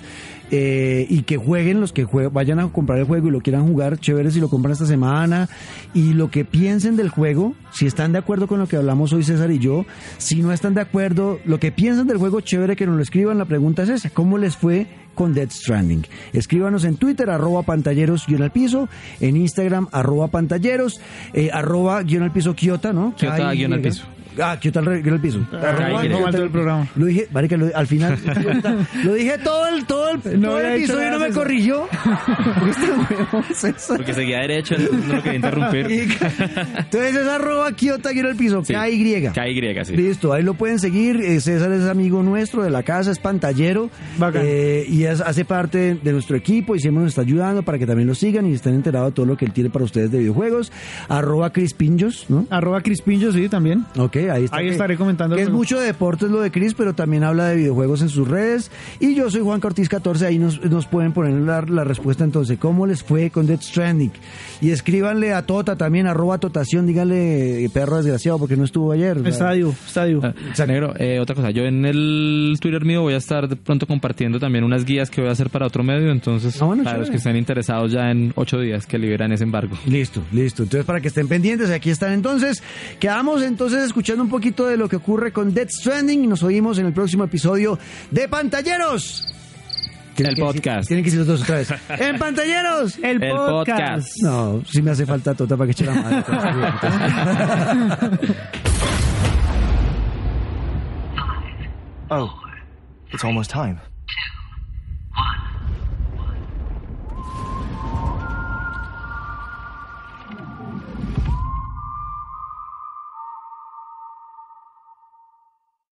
eh, y que jueguen los que vayan a comprar el juego y lo quieran jugar, chévere si lo compran esta semana y lo que piensen del juego, si están de acuerdo con lo que hablamos hoy César y yo, si no están de acuerdo, lo que piensan del juego, chévere que nos lo escriban, la pregunta es esa, ¿cómo les fue con Dead Stranding? Escríbanos en Twitter, arroba pantalleros guion al piso, en Instagram, arroba pantalleros, eh, arroba guion al piso Kiota, ¿no? Kiota guion al piso. Ah, Kiota al re- guion al piso. Guión al Kiota piso. del programa. Lo dije, marica, lo- al final, lo dije todo el, todo el, No todo el episodio y no me César. corrigió. Este. Porque seguía derecho, no lo quería interrumpir. Entonces es arroba Kiota al piso, Sí. K-Y. KY, sí. Listo, ahí lo pueden seguir. Eh, César es amigo nuestro de la casa, es pantallero. Bacán. eh, y es- hace parte de nuestro equipo y siempre nos está ayudando para que también lo sigan y estén enterados de todo lo que él tiene para ustedes de videojuegos. Arroba Crispinjos, ¿no? Arroba Crispinjo, sí, también. Ok, ahí está. Ahí que- estaré comentando Que es mucho de deportes lo de Chris, pero también habla de videojuegos en sus redes. Y yo soy Juan Cortiz 14, ahí nos, nos pueden poner la, la respuesta entonces. ¿Cómo les fue con Death Stranding? Y escríbanle a Tota también, arroba Totación, díganle perro desgraciado porque no estuvo ayer. Estadio, estadio. Ah, Negro, eh, otra cosa, yo en el Twitter mío voy a estar de pronto compartiendo también unas guías que voy a hacer para otro medio, entonces Ah, bueno, para los que estén interesados ya en ocho días que liberan ese embargo. Listo, listo. Entonces, para que estén pendientes, aquí están entonces. Quedamos entonces escuchando un poquito de lo que ocurre con Death Stranding y nos oímos en el próximo episodio de Pantalleros. Tienen El que decir- podcast. tienen que decir los dos otra vez. ¡En Pantalleros! El, El podcast. podcast. No, sí me hace falta tota para que eche la madre. Oh, it's almost time.